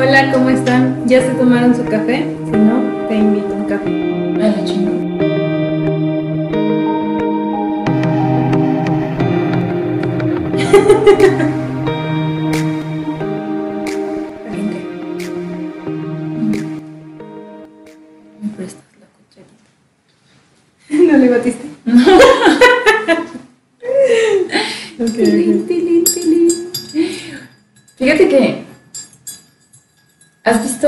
Hola, ¿cómo están? ¿Ya se tomaron su café? Si no, te invito a un café. Ay, la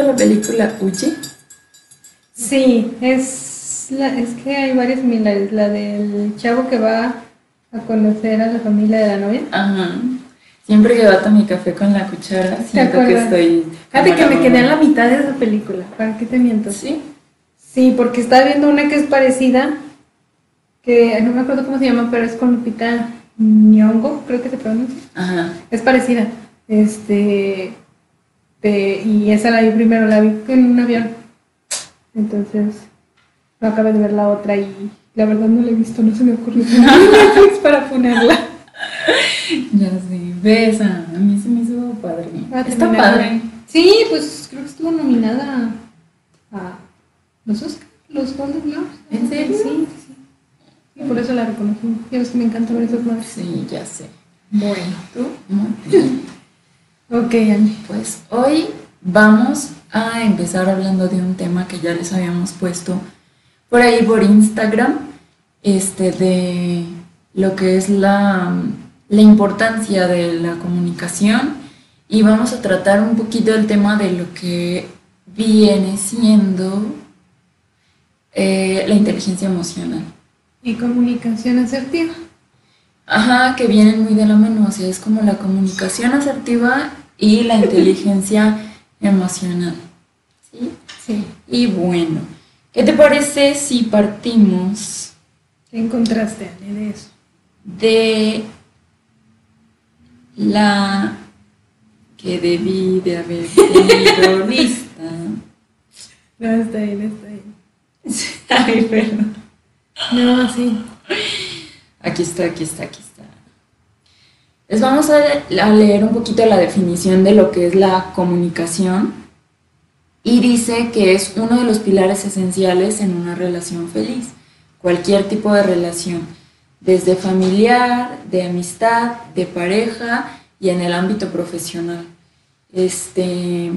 visto la película Uchi? Sí, es, la, es que hay varias similares. La del chavo que va a conocer a la familia de la novia. Ajá. Siempre que bato mi café con la cuchara, siento que estoy. Fíjate que me quedé en la mitad de esa película. ¿Para qué te miento? Sí. Sí, porque estaba viendo una que es parecida, que no me acuerdo cómo se llama, pero es con Lupita Nyong'o, creo que se pronuncia. Ajá. Es parecida. Este. De- y esa la vi primero, la vi en un avión. Entonces, no acabé de ver la otra y la verdad no la he visto, no se me ocurrió Netflix para ponerla. Ya sé. Ves, a mí se me hizo padre. Está padre. Sí, pues creo que estuvo nominada a los Oscars, los Golden Globes. ¿En serio? Sí, sí, sí. Y por eso la reconocí. Ya ves que me encanta ver esas madres. Sí, ya sé. Bueno. ¿Tú? Ok, Angie. Pues hoy vamos a empezar hablando de un tema que ya les habíamos puesto por ahí por Instagram, este de lo que es la, la importancia de la comunicación y vamos a tratar un poquito el tema de lo que viene siendo eh, la inteligencia emocional. Y comunicación asertiva. Ajá, que vienen muy de la mano, o sea, es como la comunicación asertiva y la inteligencia emocional. ¿Sí? Sí. Y bueno, ¿qué te parece si partimos ¿Qué encontraste, Annie, de eso? de la que debí de haber tenido lista? No, está bien, está bien. Ay, perdón. No, sí. Aquí está, aquí está, aquí está. Les vamos a, leer un poquito la definición de lo que es la comunicación y dice que es uno de los pilares esenciales en una relación feliz, cualquier tipo de relación, desde familiar, de amistad, de pareja y en el ámbito profesional. Este,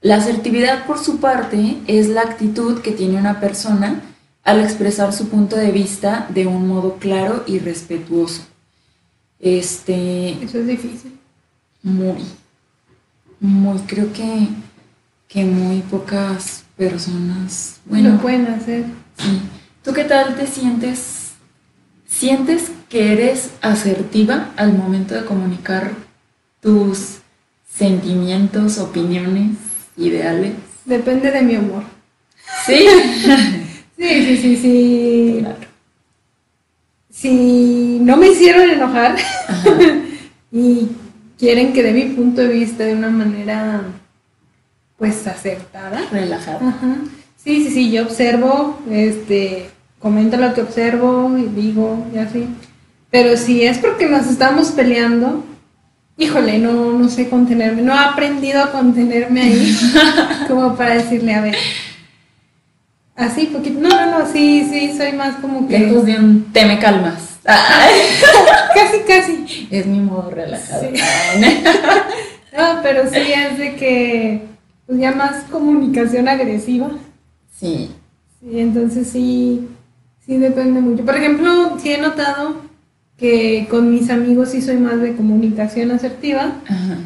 la asertividad, por su parte, es la actitud que tiene una persona al expresar su punto de vista de un modo claro y respetuoso. Este, Eso es difícil. muy, muy, creo que, que muy pocas personas, bueno, Lo pueden hacer. sí. ¿Tú qué tal te sientes? ¿Sientes que eres asertiva al momento de comunicar tus sentimientos, opiniones, ideales? Depende de mi humor. Sí. Sí, sí, sí, sí. Claro. Si no me hicieron enojar Ajá. y quieren que dé mi punto de vista de una manera, pues, acertada. Relajada. Ajá. Sí, sí, sí, yo observo, este, comento lo que observo y digo y así. Pero si es porque nos estamos peleando, híjole, no, no sé contenerme, no he aprendido a contenerme ahí como para decirle, a ver, así poquito, no, no, no, sí, sí, soy más como que, Lejos de un te me calmas. Casi, casi. es mi modo relajado. Sí. No, pero sí es de que, pues ya más comunicación agresiva. Sí. Sí, entonces sí, sí depende mucho. Por ejemplo, sí he notado que con mis amigos sí soy más de comunicación asertiva Ajá.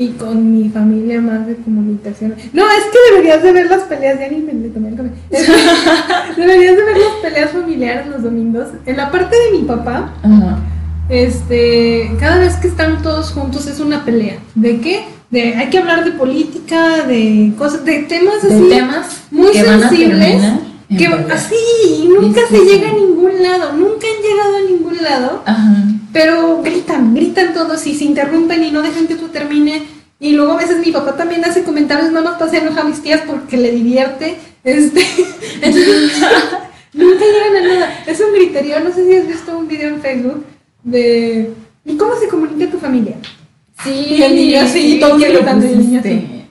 Y con mi familia más de comunicación. No, es que deberías de ver las peleas de anime, café. Es que deberías de ver las peleas familiares los domingos. En la parte de mi papá, Ajá. este, cada vez que están todos juntos es una pelea. ¿De qué? De hay que hablar de política, de cosas, de temas De así temas muy que sensibles que así y nunca se llega a ningún lado, nunca han llegado a ningún lado, Ajá. pero gritan, gritan todos y se interrumpen y no dejan que tú termine. Y luego a veces mi papá también hace comentarios nada más para hacer enojar a mis tías porque le divierte. Este, entonces, nunca llegan a nada. Es un griterío, no sé si has visto un video en Facebook de ¿y cómo se comunica tu familia? Sí. Y el niño así, lo gritando, y el niño.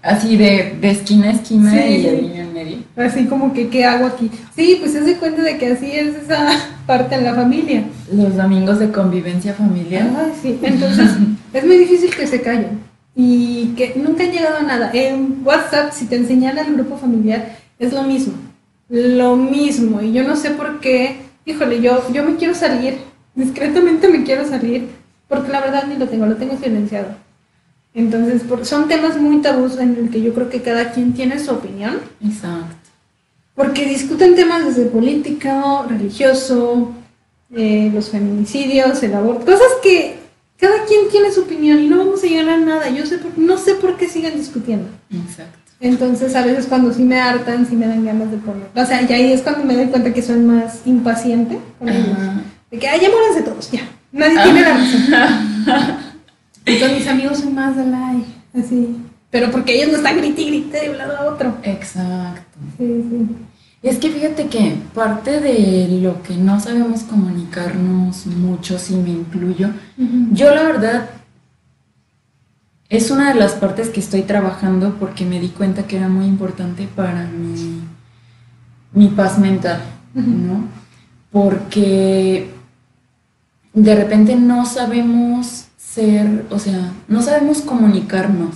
Así de, de esquina a esquina Sí, y el niño en medio. Así como que, ¿qué hago aquí? Sí, pues se hace cuenta de que así es esa parte en la familia. Los domingos de convivencia familiar. Ay, sí. Entonces, es muy difícil que se callen y que nunca han llegado a nada. En WhatsApp, si te enseñan el grupo familiar, es lo mismo. Lo mismo. Y yo no sé por qué, híjole, yo, yo me quiero salir, discretamente me quiero salir, porque la verdad ni lo tengo, lo tengo silenciado. Entonces, por- son temas muy tabús en el que yo creo que cada quien tiene su opinión. Exacto. Porque discuten temas desde político, religioso, eh, los feminicidios, el aborto, cosas que cada quien tiene su opinión y no vamos a llegar a nada. Yo sé por- no sé por qué siguen discutiendo. Exacto. Entonces a veces cuando sí me hartan, sí me dan ganas de poner. O sea, y ahí es cuando me doy cuenta que soy más impaciente con ellos. De que, ay, ya muéranse todos, ya. Nadie tiene la razón. Con mis amigos soy más de like, así. Pero porque ellos no están grite y grite de un lado a otro. Exacto. Sí, sí. Es que fíjate que parte de lo que no sabemos comunicarnos mucho, si me incluyo, yo la verdad es una de las partes que estoy trabajando porque me di cuenta que era muy importante para mi, mi paz mental, ¿no? Porque de repente no sabemos ser, o sea, no sabemos comunicarnos.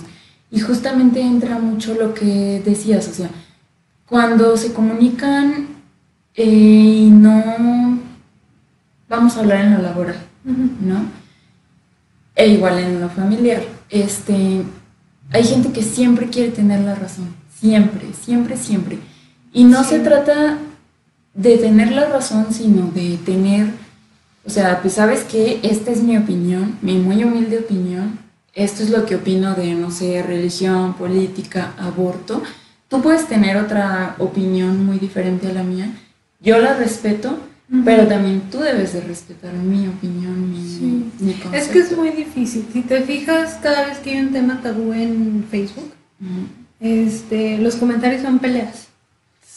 Y justamente entra mucho lo que decías, o sea, cuando se comunican eh, y no vamos a hablar en lo laboral, ¿no? E igual en lo familiar. Este, hay gente que siempre quiere tener la razón, siempre, siempre, siempre. Y no se trata de tener la razón, sino de tener, o sea, pues sabes que esta es mi opinión, mi muy humilde opinión, esto es lo que opino de, no sé, religión, política, aborto. Tú puedes tener otra opinión muy diferente a la mía, yo la respeto, pero también tú debes de respetar mi opinión, mi, Sí. mi Es que es muy difícil. Si te fijas, cada vez que hay un tema tabú en Facebook, Ujú. este, los comentarios son peleas.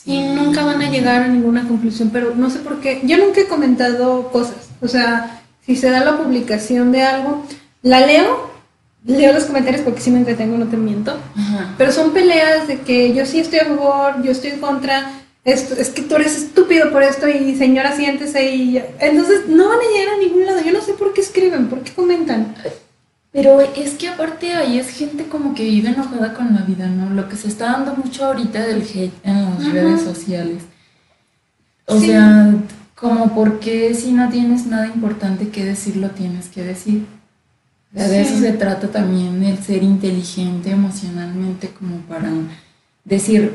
Y nunca van a llegar a ninguna conclusión, pero no sé por qué. Yo nunca he comentado cosas. O sea, si se da la publicación de algo, la leo, leo los comentarios porque sí me entretengo, no te miento. Ajá. Pero son peleas de que yo sí estoy a favor, yo estoy en contra, esto, es que tú eres estúpido por esto y señora siéntese y. Entonces no van a llegar a ningún lado. Yo no sé por qué escriben, por qué comentan. Pero es que aparte ahí es gente como que vive enojada con la vida, ¿no? Lo que se está dando mucho ahorita del hate en las Ajá. redes sociales. O Sí. sea, como porque si no tienes nada importante que decir, lo tienes que decir. De Sí. eso se trata también el ser inteligente emocionalmente como para decir,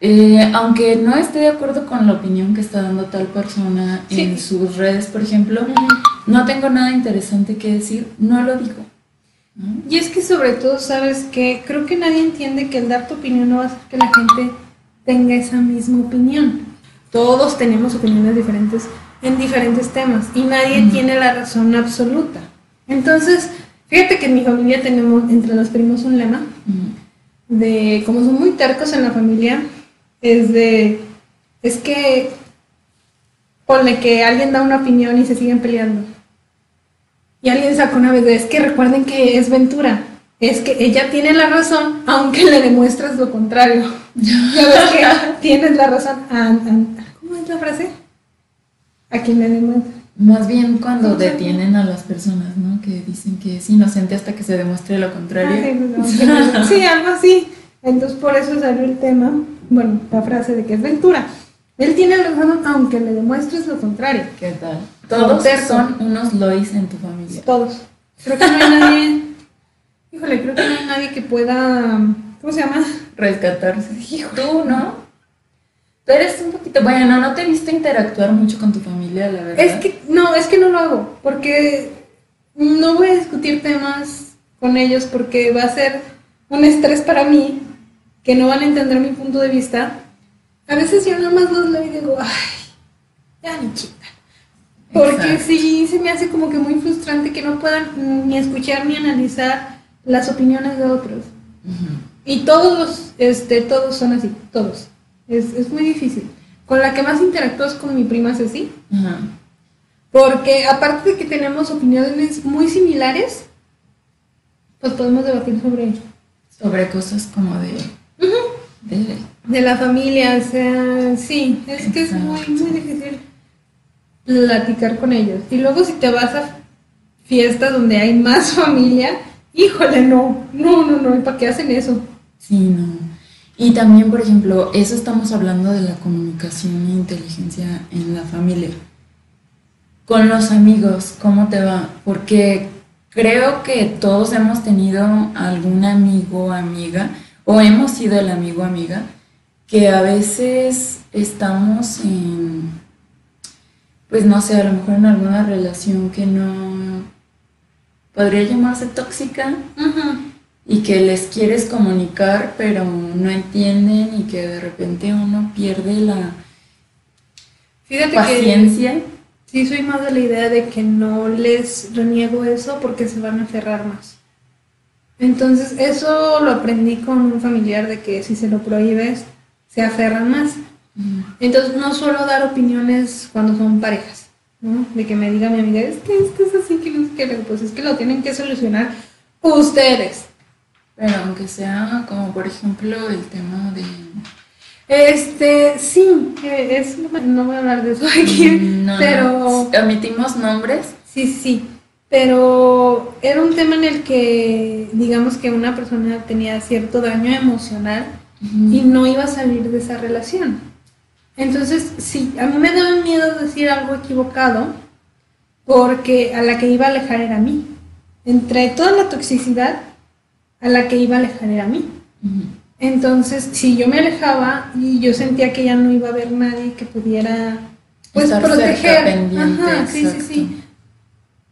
eh, aunque no esté de acuerdo con la opinión que está dando tal persona en sus redes, por ejemplo, no tengo nada interesante que decir, no lo digo. ¿no? Y es que sobre todo, ¿sabes que Creo que nadie entiende que el dar tu opinión no va a hacer que la gente tenga esa misma opinión. Todos tenemos opiniones diferentes en diferentes temas y nadie tiene la razón absoluta. Entonces, fíjate que en mi familia tenemos entre los primos un lema de como son muy tercos en la familia, es de es que ponle que alguien da una opinión y se siguen peleando. Y alguien sacó una vez de es que recuerden que es Ventura, es que ella tiene la razón aunque le demuestres lo contrario. Ya ves que tienes la razón. An- an- ¿Cómo es la frase? A quien le demuestre. Más bien cuando detienen a las personas, ¿no? Que dicen que es inocente hasta que se demuestre lo Ah, contrario. sí, no, no, no. Sí, algo así. Entonces por eso salió el tema, bueno, la frase de que es Ventura. Él tiene razón aunque le demuestres lo contrario. ¿Qué tal? Todos son unos Lois en tu familia. Todos. Creo que no hay nadie. Híjole, creo que no hay nadie que pueda. ¿Cómo se llama? Rescatarse. Tú, ¿no? Tú eres un poquito. Bueno, no te he visto interactuar mucho con tu familia, la verdad. Es que no, es que no lo hago. Porque no voy a discutir temas con ellos porque va a ser un estrés para mí que no van a entender mi punto de vista. A veces yo nada más los leo y digo, ay, ya ni chica. Porque Exacto. sí se me hace como que muy frustrante que no puedan ni escuchar ni analizar las opiniones de otros. Y todos los, este, todos son así, todos. Es, es muy difícil. Con la que más interactúo es con mi prima Ceci, Ajá. porque aparte de que tenemos opiniones muy similares, pues podemos debatir sobre Sobre cosas como de... de De la familia, o sea, sí, es que es muy, muy difícil platicar con ellos. Y luego si te vas a fiestas donde hay más familia, híjole, no, no, no, no, ¿y para qué hacen eso? Sí, no. Y también, por ejemplo, eso estamos hablando de la comunicación e inteligencia en la familia. Con los amigos, ¿cómo te va? Porque creo que todos hemos tenido algún amigo o amiga, o hemos sido el amigo o amiga, que a veces estamos en, pues no sé, a lo mejor en alguna relación que no podría llamarse tóxica, y que les quieres comunicar pero no entienden y que de repente uno pierde la Fíjate paciencia. que sí soy más de la idea de que no les reniego eso porque se van a aferrar más. Entonces, eso lo aprendí con un familiar de que si se lo prohíbes, se aferran más. Entonces no suelo dar opiniones cuando son parejas, ¿no? De que me diga mi amiga, es que esto es así, que no digo, pues es que lo tienen que solucionar ustedes. Pero aunque sea como por ejemplo el tema de... Este, sí, es, no voy a hablar de eso aquí, Mm, no, pero omitimos nombres. sí, sí, pero era un tema en el que digamos que una persona tenía cierto daño emocional y no iba a salir de esa relación. Entonces, sí, a mí me daba miedo decir algo equivocado porque a la que iba a alejar era a mí. Entre toda la toxicidad, a la que iba a alejar era a mí. Entonces, si yo me alejaba y yo sentía que ya no iba a haber nadie que pudiera pues Estar proteger. Ajá, sí, sí, sí.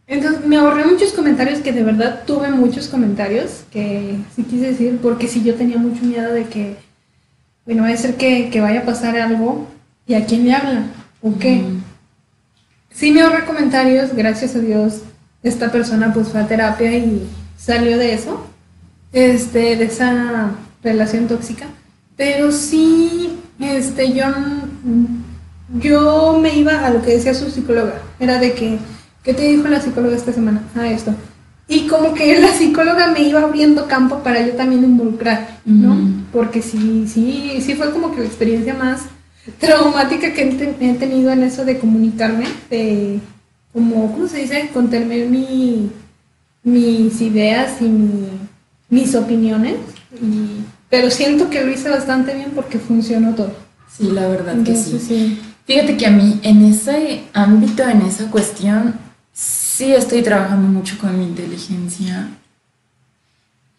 Entonces me ahorré muchos comentarios que de verdad tuve muchos comentarios que sí quise decir porque sí yo tenía mucho miedo de que, bueno, va a ser que, que vaya a pasar algo y a quién le habla o qué. Sí me ahorré comentarios, gracias a Dios, esta persona pues fue a terapia y salió de eso, este, de esa relación tóxica, pero sí, este, yo, yo me iba a lo que decía su psicóloga, era de que, ¿qué te dijo la psicóloga esta semana? Ah, esto. Y como que la psicóloga me iba abriendo campo para yo también involucrar, ¿no? Porque sí, sí, sí fue como que la experiencia más traumática que he, te- he tenido en eso de comunicarme, de como, ¿cómo se dice? Contener mi, mis ideas y mi- mis opiniones. Y, pero siento que lo hice bastante bien porque funcionó todo. Sí, la verdad que sí. Sí. Fíjate que a mí en ese ámbito, en esa cuestión, sí estoy trabajando mucho con mi inteligencia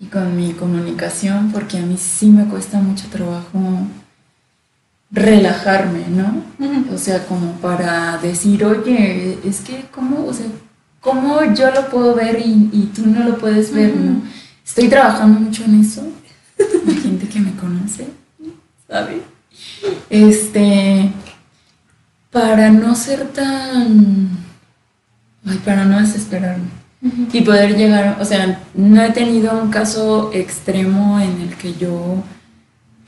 y con mi comunicación, porque a mí sí me cuesta mucho trabajo relajarme, ¿no? O sea, como para decir, oye, es que, ¿cómo, o sea, cómo yo lo puedo ver y, y tú no lo puedes ver, ¿no? Estoy trabajando mucho en eso. La gente que me conoce, ¿sabe? Este, para no ser tan, ay, para no desesperarme y poder llegar, o sea, no he tenido un caso extremo en el que yo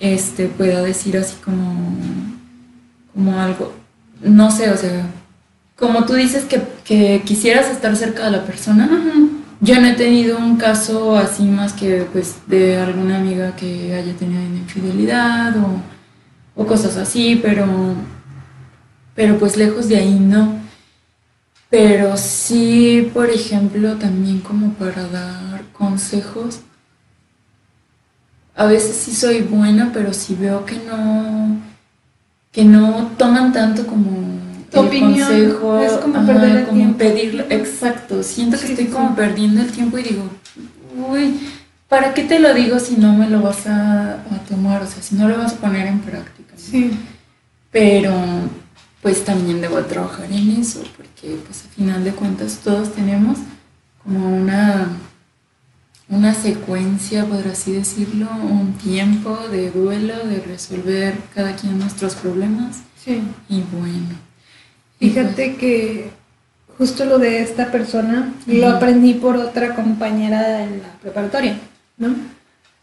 este pueda decir así como como algo, no sé, o sea, como tú dices que, que quisieras estar cerca de la persona, Ujú. Yo no he tenido un caso así más que pues de alguna amiga que haya tenido infidelidad o, cosas así, pero pero pues lejos de ahí no. Pero sí, por ejemplo, también como para dar consejos. A veces sí soy buena, pero si veo que no que no toman tanto como Tu el opinión, consejo, es como perder el como tiempo. pedirlo, exacto. Siento que estoy como perdiendo el tiempo y digo, uy, ¿para qué te lo digo si no me lo vas a, a tomar? O sea, si no lo vas a poner en práctica. ¿no? Sí. Pero pues también debo trabajar en eso, porque pues a final de cuentas todos tenemos como una, una secuencia, por así decirlo, un tiempo de duelo, de resolver cada quien nuestros problemas. Sí. Y bueno. Y Fíjate que justo lo de esta persona lo aprendí por otra compañera en la preparatoria, ¿no?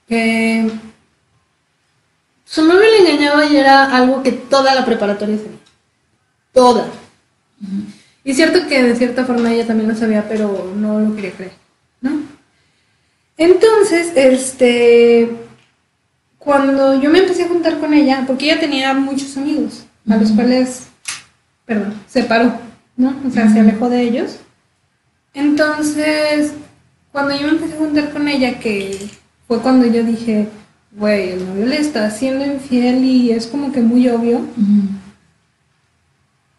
Que su novio le engañaba y era algo que toda la preparatoria sabía. Toda. ujú, Y es cierto que de cierta forma ella también lo sabía, pero no lo quería creer, ¿no? Entonces, este, cuando yo me empecé a juntar con ella, porque ella tenía muchos amigos, a los cuales, perdón, separó, ¿no? O sea, se alejó de ellos. Entonces, cuando yo me empecé a juntar con ella, que fue cuando yo dije, güey, el novio le está haciendo infiel y es como que muy obvio,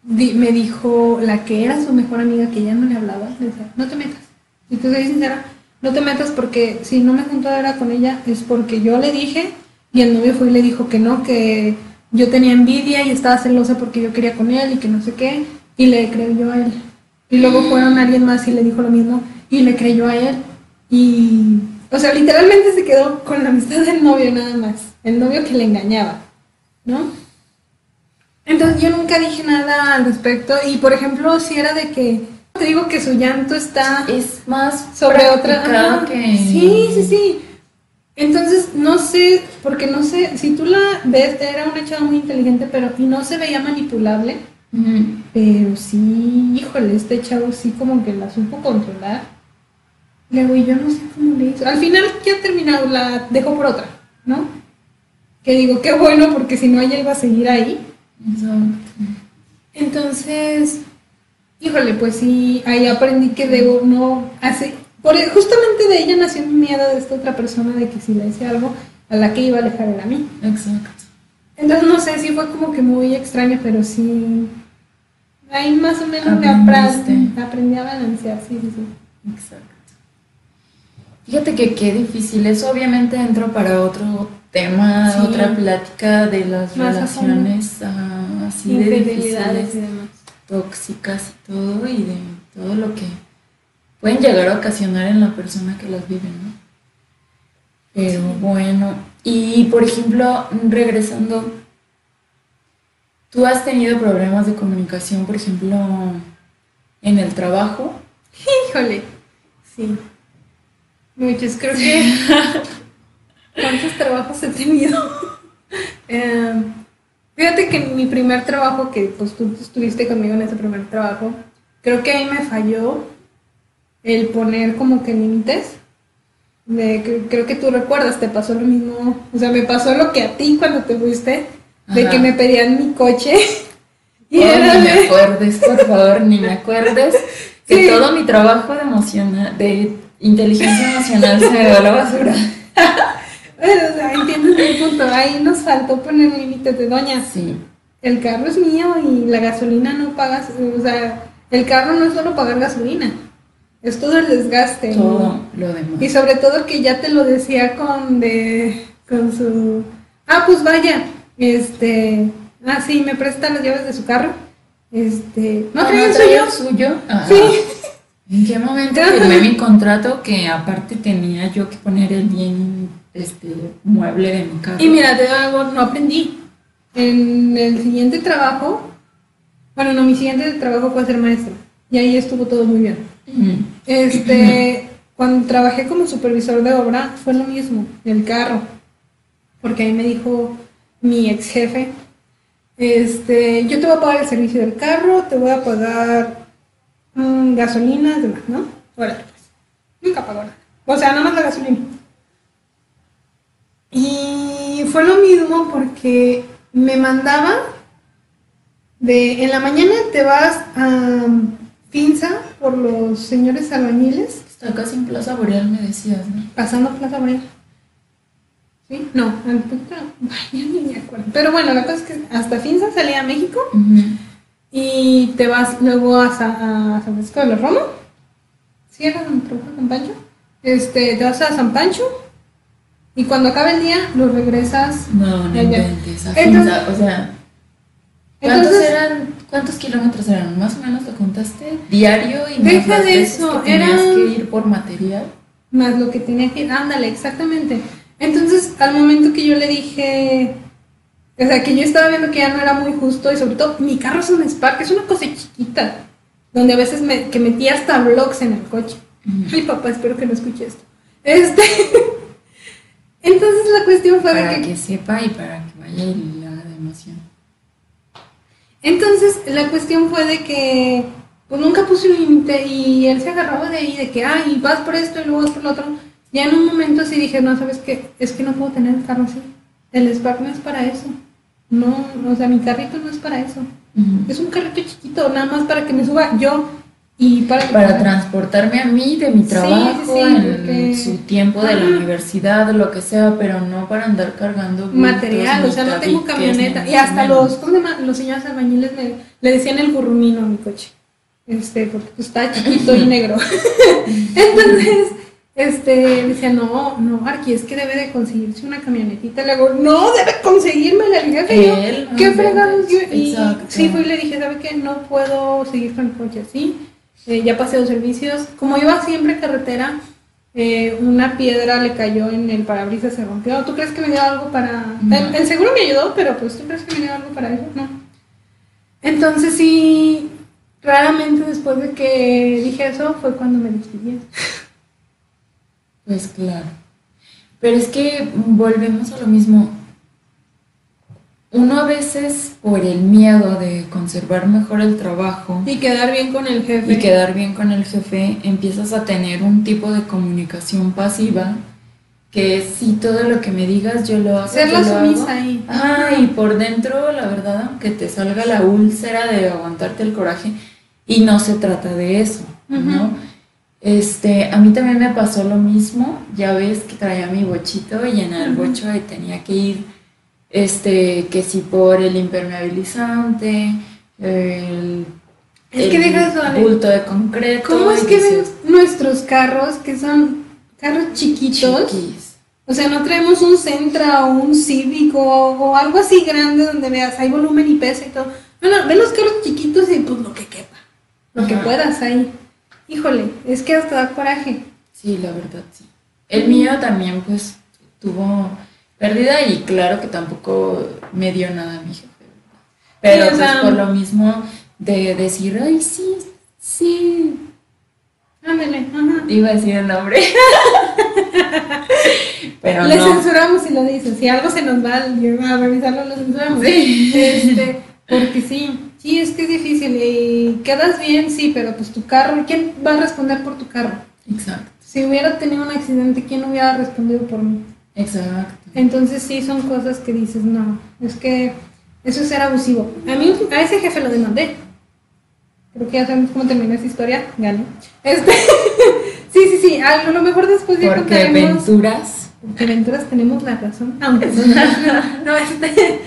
di- me dijo la que era su mejor amiga que ya no le hablaba, le decía, no te metas. Y te soy sincera, no te metas porque si no me junto ahora con ella es porque yo le dije y el novio fue y le dijo que no, que yo tenía envidia y estaba celosa porque yo quería con él y que no sé qué, y le creyó a él. Y luego fueron alguien más y le dijo lo mismo y le creyó a él. Y, o sea, literalmente se quedó con la amistad del novio nada más, el novio que le engañaba, ¿no? Entonces yo nunca dije nada al respecto y por ejemplo si era de que te digo que su llanto está Es más sobre otra ajá. que... sí sí sí entonces no sé porque no sé si tú la ves era una chava muy inteligente pero y no se veía manipulable pero sí híjole este chavo sí como que la supo controlar luego y yo no sé cómo le hizo al final ya terminado la dejó por otra no que digo qué bueno porque si no ella iba a seguir ahí Exacto. entonces, híjole, pues sí, ahí aprendí que debo no hacer. Por, justamente de ella nació mi miedo de esta otra persona de que si le decía algo, a la que iba a alejar era a mí. Exacto. Entonces, no sé, sí fue como que muy extraño, pero sí. Ahí más o menos Aprendiste. aprendí, aprendí a balancear, sí, sí, sí. Exacto. Fíjate que qué difícil. Eso obviamente entra para otro tema, Sí. otra plática de las Más relaciones ah, así de Infidelidades y difíciles, demás. tóxicas y todo, y de todo lo que pueden llegar a ocasionar en la persona que las vive, ¿no? Pero bueno, y por ejemplo, regresando, ¿tú has tenido problemas de comunicación, por ejemplo, en el trabajo? Híjole, sí. Muchos, creo que. ¿Cuántos trabajos he tenido? Em, fíjate que mi primer trabajo, que pues tú estuviste conmigo en ese primer trabajo, creo que ahí me falló el poner como que límites. De, cre- creo que tú recuerdas, te pasó lo mismo. O sea, me pasó lo que a ti cuando te fuiste, de Ajá. que me pedían mi coche. Y Oh, era ni me de- acuerdes, por favor, ni me acuerdes que Sí. todo mi trabajo de emociona- de inteligencia emocional se me va a la basura. Bueno, o sea, entiendes mi punto. Ahí nos faltó poner límites de doña. Sí, El carro es mío y la gasolina no pagas. O sea, el carro no es solo pagar gasolina, es todo el desgaste. todo lo demás. Y sobre todo que ya te lo decía con de con su ah pues vaya, este ah sí, me presta las llaves de su carro. Este, no Ah, traía el suyo. suyo? Ajá. Sí. ¿En qué momento firmé mi contrato que aparte tenía yo que poner el bien este mueble de mi carro? Y mira, te digo algo, no aprendí. En el siguiente trabajo, bueno, no, mi siguiente trabajo fue ser maestra. Y ahí estuvo todo muy bien. Mm, Este, cuando trabajé como supervisor de obra, fue lo mismo, el carro. Porque ahí me dijo mi ex jefe, este, yo te voy a pagar el servicio del carro, te voy a pagar mm, gasolina, demás, ¿no? Órale, pues. Nunca pagó nada. O sea, nada más la gasolina. Y fue lo mismo porque me mandaba de en la mañana te vas a Finza por los señores albañiles, Está casi en Plaza Boreal, me decías, ¿no? pasando Plaza Boreal. ¿Sí? No, al ya ni me acuerdo. Pero bueno, la cosa es que hasta Finza salía a México y te vas luego a, Sa- a San Francisco de los Romo. ¿Sí era San Pancho? Este, te vas a San Pancho y cuando acabe el día lo regresas. No, no Ya, ya. inventes. a Entonces- Finza, o sea, ¿cuántos Entonces- eran? ¿Cuántos kilómetros eran? Más o menos lo contaste diario y más Deja las de veces eso, que tenías eran- que ir por material. Más lo que tenía que... Ándale, exactamente. Entonces, al momento que yo le dije... O sea, que yo estaba viendo que ya no era muy justo y sobre todo mi carro es un Spark, es una cosa chiquita, donde a veces me, que metía hasta blogs en el coche. Ujú. Ay, papá, espero que no escuche esto. Este... Entonces la cuestión fue de Para que... que sepa y para que vaya y le haga de emoción. Entonces la cuestión fue de que pues nunca puse un límite y él se agarraba de ahí de que, ay, vas por esto y luego vas por lo otro. Ya en un momento sí dije, no, ¿sabes qué? Es que no puedo tener el carro así. El Spark no es para eso. No, o sea, mi carrito no es para eso. Es un carrito chiquito, nada más para que me suba yo y para... Para transportarme a mí de mi trabajo, sí, sí, en porque- su tiempo de la universidad, lo que sea, pero no para andar cargando material, o sea, no tengo camioneta. Y hasta los, ¿cómo se llama? Los señores albañiles me, le decían el burrumino a mi coche. Este, porque pues, está chiquito y negro. Entonces, este, decía, no, no, Arqui, es que debe de conseguirse una camionetita. Le digo, no, debe conseguirme el jefe. Yo, Él, ¿Qué fregados? Yo, y sí, fui y le dije, ¿sabe qué? No puedo seguir con el coche así. Eh, ya pasé los servicios. Como iba siempre carretera, eh, una piedra le cayó en el parabrisas, se rompió. ¿Tú crees que me dio algo para...? No. El, el seguro me ayudó, pero pues ¿tú crees que me dio algo para eso? No. Entonces sí, raramente después de que dije eso fue cuando me despidí. Pues claro. Pero es que volvemos a lo mismo. Uno a veces, por el miedo de conservar mejor el trabajo Y quedar bien con el jefe. y quedar bien con el jefe, empiezas a tener un tipo de comunicación pasiva que es si todo lo que me digas yo lo hago. Ser la sumisa hago". ahí. Ajá, y por dentro, la verdad, aunque te salga la úlcera de aguantarte el coraje, y no se trata de eso, ¿no? Este, a mí también me pasó lo mismo, ya ves que traía mi bochito y en el bocho tenía que ir, este, que si por el impermeabilizante, el, Es que el deja eso, Ale. bulto de concreto. ¿Cómo es que ven nuestros carros que son carros chiquitos? chiquis. O sea, no traemos un Sentra o un Civic o, algo así grande donde veas, hay volumen y peso y todo. No, no, ven los carros chiquitos y pues lo que quepa, lo que puedas ahí. Híjole, es que hasta da coraje. Sí, la verdad, sí. El mío también, pues, tuvo pérdida y claro que tampoco me dio nada mi jefe. Pero Sí, o pues sea, por lo mismo de decir, ay, sí, sí, Ándale, ajá. iba a decir el nombre. Pero Le no. censuramos si lo dices. Si algo se nos va a revisarlo, lo censuramos. Sí. Este, porque sí, sí, es que es difícil. Y quedas bien, sí, pero pues tu carro, ¿quién va a responder por tu carro? Exacto, Si hubiera tenido un accidente, ¿quién hubiera respondido por mí? Exacto. Entonces sí son cosas que dices, no, es que eso es ser abusivo. A mí, a ese jefe lo demandé. Creo que ya sabemos cómo terminó esa historia, gané. Este, sí, sí, sí, a lo mejor después ya Porque contaremos. aventuras. Porque aventuras tenemos la razón, aunque no, no, este,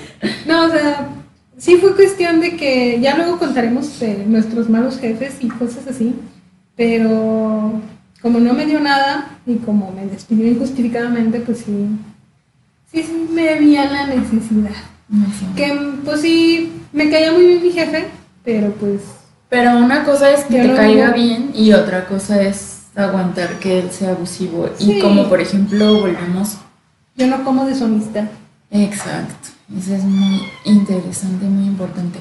no, o sea, sí fue cuestión de que ya luego contaremos de nuestros malos jefes y cosas así, pero como no me dio nada y como me despidió injustificadamente, pues sí, sí, sí me veía la necesidad. Que pues sí, me caía muy bien mi jefe, pero pues Pero una cosa es que te caiga digo. bien y otra cosa es aguantar que él sea abusivo. Sí. Y como por ejemplo volvemos yo no como de su amistad. Exacto, eso es muy interesante, muy importante.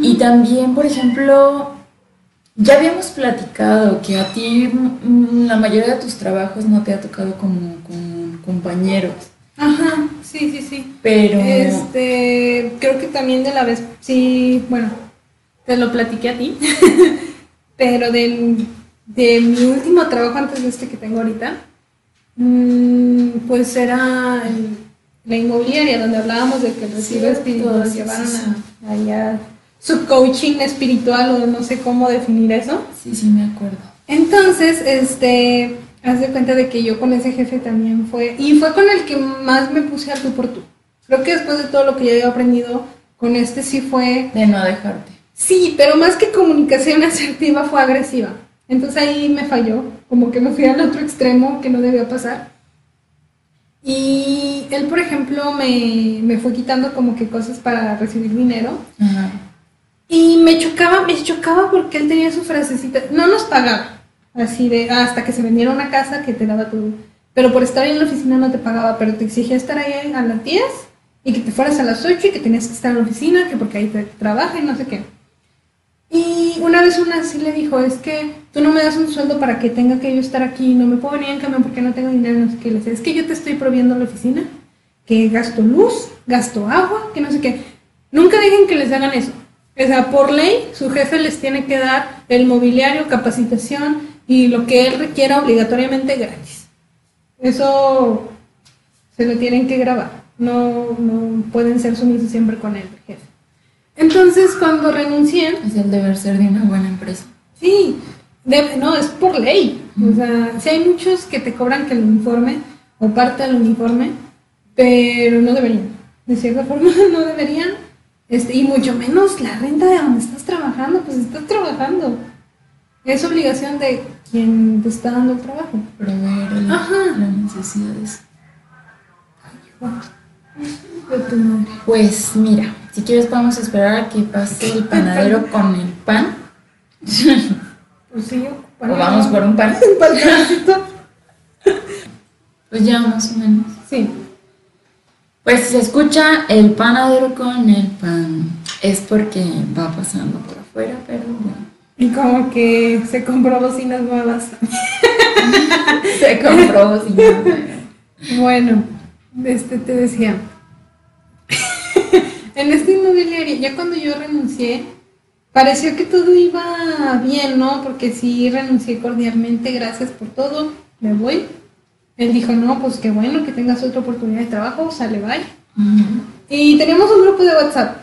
Y también, por ejemplo, ya habíamos platicado que a ti mm, la mayoría de tus trabajos no te ha tocado como con compañeros, Ajá, sí, sí, sí. pero Este, creo que también de la vez, sí, bueno, te lo platiqué a ti, pero del, de mi último trabajo antes de este que tengo ahorita, mm, pues era el- la inmobiliaria donde hablábamos de que retiro Cierto, espiritual nos sí, llevaron sí, a, allá su coaching espiritual o no sé cómo definir eso. sí, sí me acuerdo. Entonces, este, haz de cuenta de que yo con ese jefe también fue, y fue con el que más me puse al tú por tú. Creo que después de todo lo que ya había aprendido, con este sí fue, De no dejarte. sí, pero más que comunicación asertiva fue agresiva. Entonces ahí me falló, como que me fui al otro extremo que no debía pasar. Y él, por ejemplo, me, me fue quitando como que cosas para recibir dinero. Ajá. Y me chocaba, me chocaba porque él tenía su frasecita, no nos pagaba, así de, "Ah, hasta que se vendiera una casa que te daba todo. Pero por estar ahí en la oficina no te pagaba, pero te exigía estar ahí a las 10 y que te fueras a las 8 y que tenías que estar en la oficina, que porque ahí te trabaja y no sé qué. Y una vez una así le dijo, es que tú no me das un sueldo para que tenga que yo estar aquí, no me puedo venir en camión porque no tengo dinero, no sé qué. Le decía, es que yo te estoy proviendo la oficina, que gasto luz, gasto agua, que no sé qué. Nunca dejen que les hagan eso. O sea, por ley, su jefe les tiene que dar el mobiliario, capacitación y lo que él requiera obligatoriamente gratis. Eso se lo tienen que grabar. No, no pueden ser sumisos siempre con el jefe. Entonces, cuando renuncié, Es el deber ser de una buena empresa. sí, debe- no, es por ley. O sea, si hay muchos que te cobran que el uniforme o parte del uniforme, pero no deberían. De cierta forma, no deberían. Este, y mucho menos la renta de donde estás trabajando, pues estás trabajando. Es obligación de quien te está dando el trabajo. Proveer el- las necesidades. De tu madre. Pues mira, si quieres podemos esperar a que pase el panadero con el pan. Pues sí, O vamos por un pan. Pancito. Pues ya más o menos. Sí. Pues si se escucha el panadero con el pan. Es porque va pasando por afuera, pero bueno. Y como que se compró bocinas nuevas. Se compró sin Bueno, este te decía. en esta inmobiliaria, ya cuando yo renuncié, pareció que todo iba bien, ¿no? Porque sí renuncié cordialmente, gracias por todo, me voy. Él dijo, no, pues qué bueno que tengas otra oportunidad de trabajo, sale, bye. Y teníamos un grupo de WhatsApp.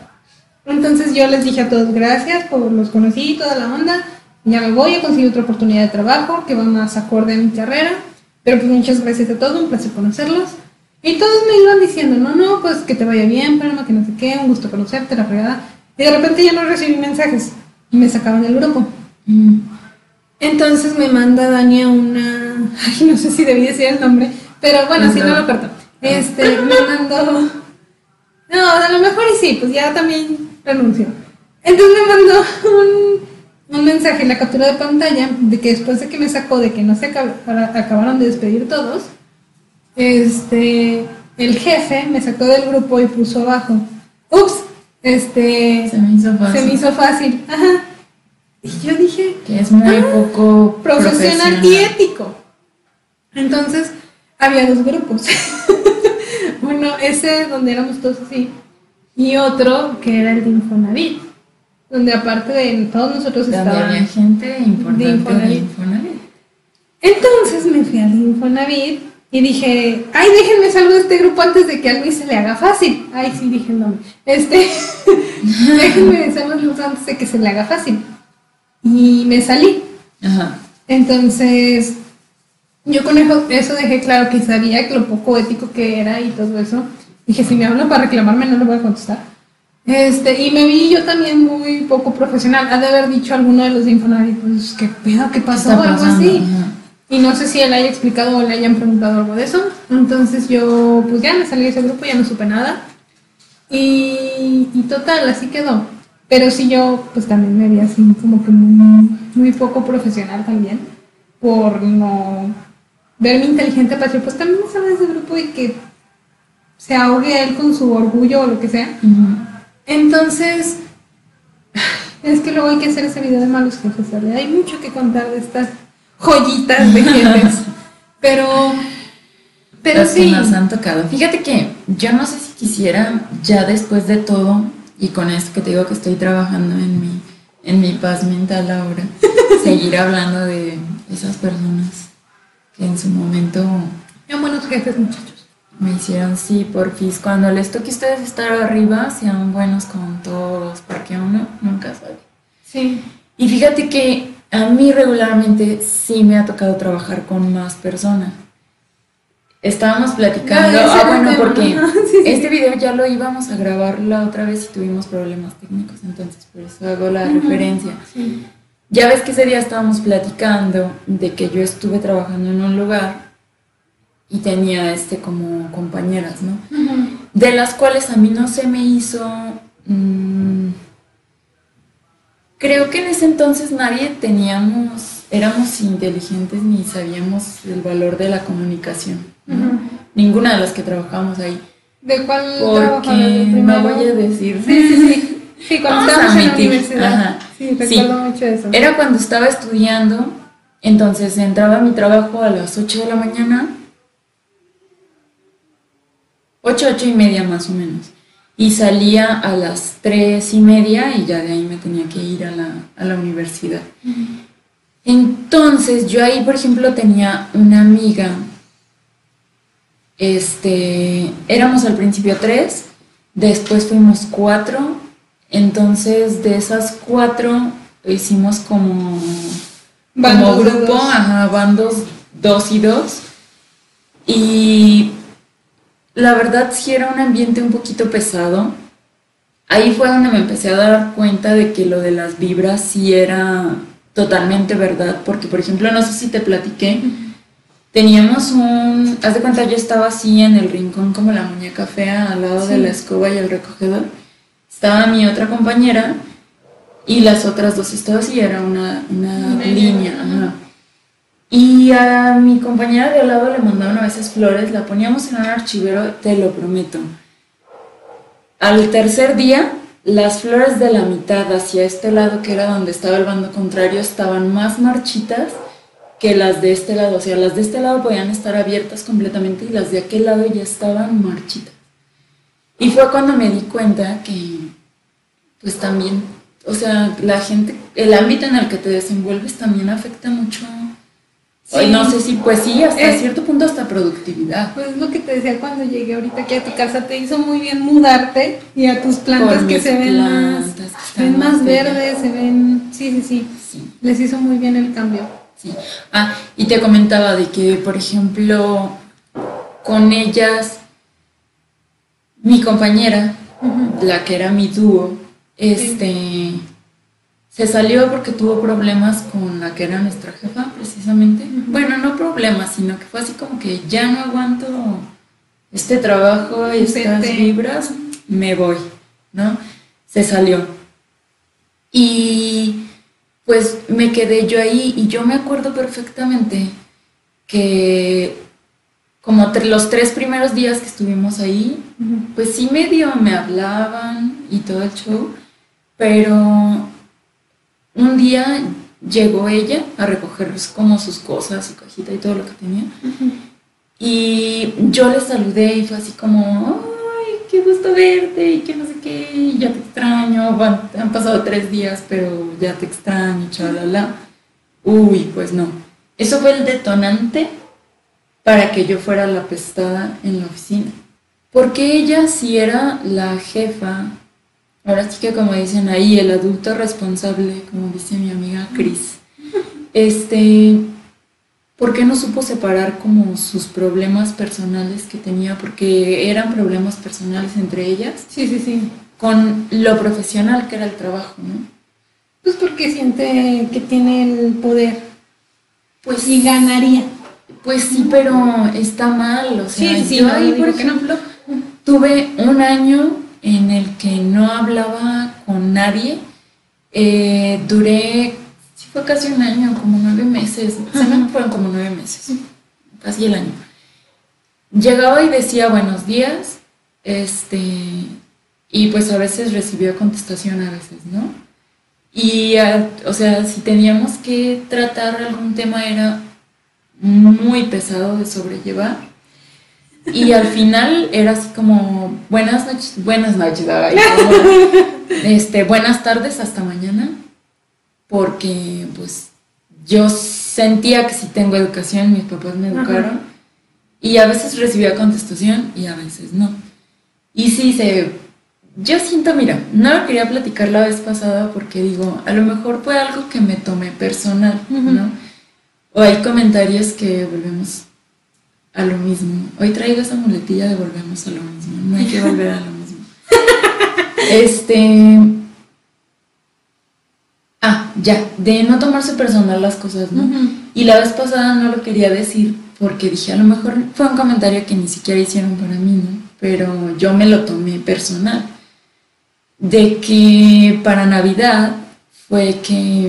Entonces yo les dije a todos gracias, por los conocí, toda la onda. Ya me voy a conseguir otra oportunidad de trabajo que va más acorde a mi carrera. Pero pues muchas gracias a todos, un placer conocerlos. Y todos me iban diciendo, no, no, pues que te vaya bien, Palma, que no sé qué, un gusto conocerte, la fregada. Y de repente ya no recibí mensajes y me sacaban del grupo. Mm. Entonces me manda Dania una. Ay, no sé si debí decir el nombre, pero bueno, si no lo corto. Este, me mandó. No, a lo mejor y sí, pues ya también renunció. Entonces me mandó un, un mensaje en la captura de pantalla de que después de que me sacó de que no se acab- acabaron de despedir todos, este, el jefe me sacó del grupo y puso abajo. Ups, este, Se me hizo fácil. se me hizo fácil. Ajá. Y yo dije, Que es muy poco profesional y ético. Entonces, había dos grupos. Uno, ese donde éramos todos así, y otro que era el de Infonavit, donde aparte de todos nosotros Donde estaban... había gente importante de de Infonavit. Infonavit. Entonces me fui al de Infonavit y dije, ay, déjenme salgo de este grupo antes de que a Luis se le haga fácil. Ay, sí, dije el nombre. Este, déjenme de Luis antes de que se le haga fácil. Y me salí. Ajá. Entonces, yo con eso, eso dejé claro que sabía que lo poco ético que era y todo eso. Dije, si me hablan para reclamarme, no le voy a contestar. Este, y me vi yo también muy poco profesional. Ha de haber dicho alguno de los de Infonavit, pues, ¿qué pedo? ¿Qué pasó? está Algo así. Y no sé si él haya explicado o le hayan preguntado algo de eso. Entonces yo, pues ya me salí de ese grupo, ya no supe nada. Y, y total, así quedó. Pero sí yo, pues también me vi así como que muy, muy poco profesional también. Por no verme inteligente para decir, pues también me salgo de ese grupo y que se ahogue él con su orgullo o lo que sea. Entonces, es que luego hay que hacer ese video de malos jefes, ¿vale? Hay mucho que contar de estas joyitas de jefes. Pero, pero Las que sí. nos han tocado. Fíjate que yo no sé si quisiera, ya después de todo, y con esto que te digo que estoy trabajando en mi, en mi paz mental ahora, seguir hablando de esas personas que en su momento Sean buenos jefes, muchachos. me hicieron sí, porfis. Cuando les toque a ustedes estar arriba, sean buenos con todos, porque uno nunca sabe. Sí. Y fíjate que a mí regularmente sí me ha tocado trabajar con más personas. Estábamos platicando, Ah, ah, bueno, porque sí. este video ya lo íbamos a grabar la otra vez y tuvimos problemas técnicos, entonces por eso hago la referencia. sí. Ya ves que ese día estábamos platicando de que yo estuve trabajando en un lugar y tenía este como compañeras, ¿no? de las cuales a mí no se me hizo... mm, creo que en ese entonces nadie teníamos, éramos inteligentes ni sabíamos el valor de la comunicación. Ninguna de las que trabajamos ahí. ¿De cuál? Porque ¿Del no voy a decir. Sí, sí, sí. Sí, cuando Vamos a estábamos en la omitir. universidad. Ajá. Sí, Sí. recuerdo mucho eso. Era cuando estaba estudiando, entonces entraba a mi trabajo a las 8 de la mañana, 8, 8 y media más o menos, y salía a las 3 y media y ya de ahí me tenía que ir a la, a la universidad. Entonces yo ahí, por ejemplo, tenía una amiga Este, éramos al principio tres, después fuimos cuatro, entonces de esas cuatro hicimos como, como grupo, ajá, bandos dos y dos. Y la verdad sí era un ambiente un poquito pesado. Ahí fue donde me empecé a dar cuenta de que lo de las vibras sí era totalmente verdad, porque por ejemplo, no sé si te platiqué, teníamos un, haz de cuenta, yo estaba así en el rincón como la muñeca fea al lado de la escoba y el recogedor, estaba mi otra compañera y las otras dos estaban así, era una, línea. Y a mi compañera de al lado le mandaban a veces flores, la poníamos en un archivero, te lo prometo. Al tercer día las flores de la mitad hacia este lado, que era donde estaba el bando contrario, estaban más marchitas que las de este lado. O sea, las de este lado podían estar abiertas completamente y las de aquel lado ya estaban marchitas. Y fue cuando me di cuenta que, pues también, o sea, la gente, el ámbito en el que te desenvuelves también afecta mucho no sé si, pues sí, hasta cierto punto hasta productividad. Pues lo que te decía cuando llegué ahorita aquí a tu casa, te hizo muy bien mudarte y a tus plantas que se ven más, ven más, verdes, se ven, sí, sí, sí, les hizo muy bien el cambio. Sí. Ah, y te comentaba de que, por ejemplo, con ellas, mi compañera, la que era mi dúo, este se salió porque tuvo problemas con la que era nuestra jefa, precisamente. Bueno, no problemas, sino que fue así como que ya no aguanto este trabajo y estas vibras, me voy, ¿no? Se salió. Y pues me quedé yo ahí y yo me acuerdo perfectamente que como los tres primeros días que estuvimos ahí, pues sí medio me hablaban y todo el show, pero un día llegó ella a recoger como sus cosas, su cajita y todo lo que tenía. Y yo le saludé y fue así como, ay, qué gusto verte y que no sé qué, ya te extraño. han pasado tres días, pero ya te extraño, chalala. Uy, pues no. Eso fue el detonante para que yo fuera la pestada en la oficina. Porque ella sí era la jefa Ahora sí que como dicen ahí, el adulto responsable, como dice mi amiga Cris, este, ¿por qué no supo separar como sus problemas personales que tenía? Porque eran problemas personales entre ellas. Sí, sí, sí. Con lo profesional que era el trabajo, ¿no? Pues porque siente que tiene el poder. Pues y ganaría. Pues sí, pero está mal. O sea, sí, sí, yo ahí, por ejemplo, tuve un año en el que no hablaba con nadie. Eh, duré, sí fue casi un año, como nueve meses, se me fueron como nueve meses, casi el año. Llegaba y decía buenos días, este, y pues a veces recibía contestación a veces, ¿no? Y, o sea, si teníamos que tratar algún tema era muy pesado de sobrellevar. Y al final era así como, buenas noches, buenas noches, este, buenas tardes, hasta mañana, porque pues yo sentía que si tengo educación, mis papás me educaron, y a veces recibía contestación y a veces no. Y sí, se, yo siento, mira, no lo quería platicar la vez pasada porque digo, a lo mejor fue algo que me tomé personal, ¿no? O hay comentarios que volvemos a lo mismo. Hoy traigo esa muletilla de volvemos a lo mismo. No hay que volver a lo mismo. este. Ah, ya, de no tomarse personal las cosas, ¿no? Y la vez pasada no lo quería decir porque dije, a lo mejor fue un comentario que ni siquiera hicieron para mí, ¿no? Pero yo me lo tomé personal. De que para Navidad fue que,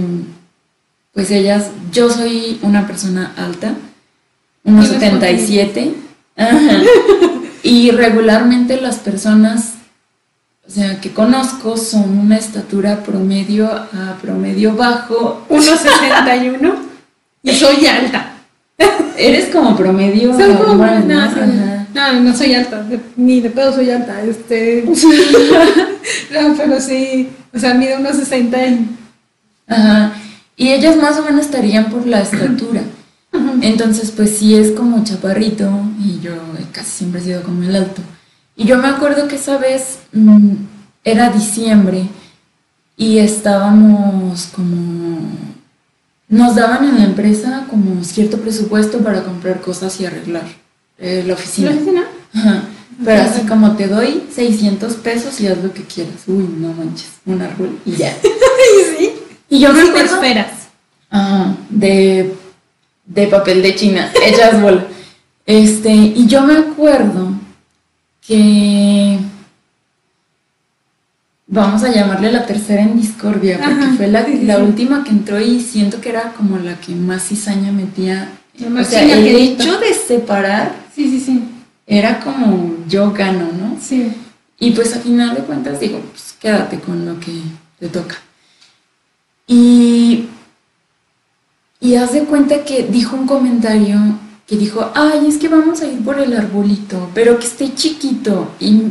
pues ellas, yo soy una persona alta, unos 77. Y regularmente las personas, o sea, que conozco son una estatura promedio a promedio bajo. 1,61. y soy alta. Eres como promedio. no, no, soy alta, ni de pedo soy alta. Este. no, pero sí, o sea, mido unos 60. Ajá. Y ellas más o menos estarían por la estatura. Entonces, pues sí es como chaparrito y yo casi siempre he sido como el alto. Y yo me acuerdo que esa vez mm, era diciembre y estábamos como... Nos daban en la empresa como cierto presupuesto para comprar cosas y arreglar eh, la oficina. ¿La oficina? Ajá. Pero así como te doy 600 pesos y haz lo que quieras. Uy, no manches, un árbol y ya. sí. Y yo me Sí te acuerdo esperas. Ajá, de, de papel de China, hechas bola. Este, y yo me acuerdo que vamos a llamarle la tercera en discordia, porque Ajá, fue la, sí, la sí. última que entró y siento que era como la que más cizaña metía. O sea, el hecho de separar Sí, sí, sí. era como yo gano, ¿no? Sí. Y pues a final de cuentas digo, pues quédate con lo que te toca. Y, y haz de cuenta que dijo un comentario que dijo, ay, es que vamos a ir por el arbolito, pero que esté chiquito. Y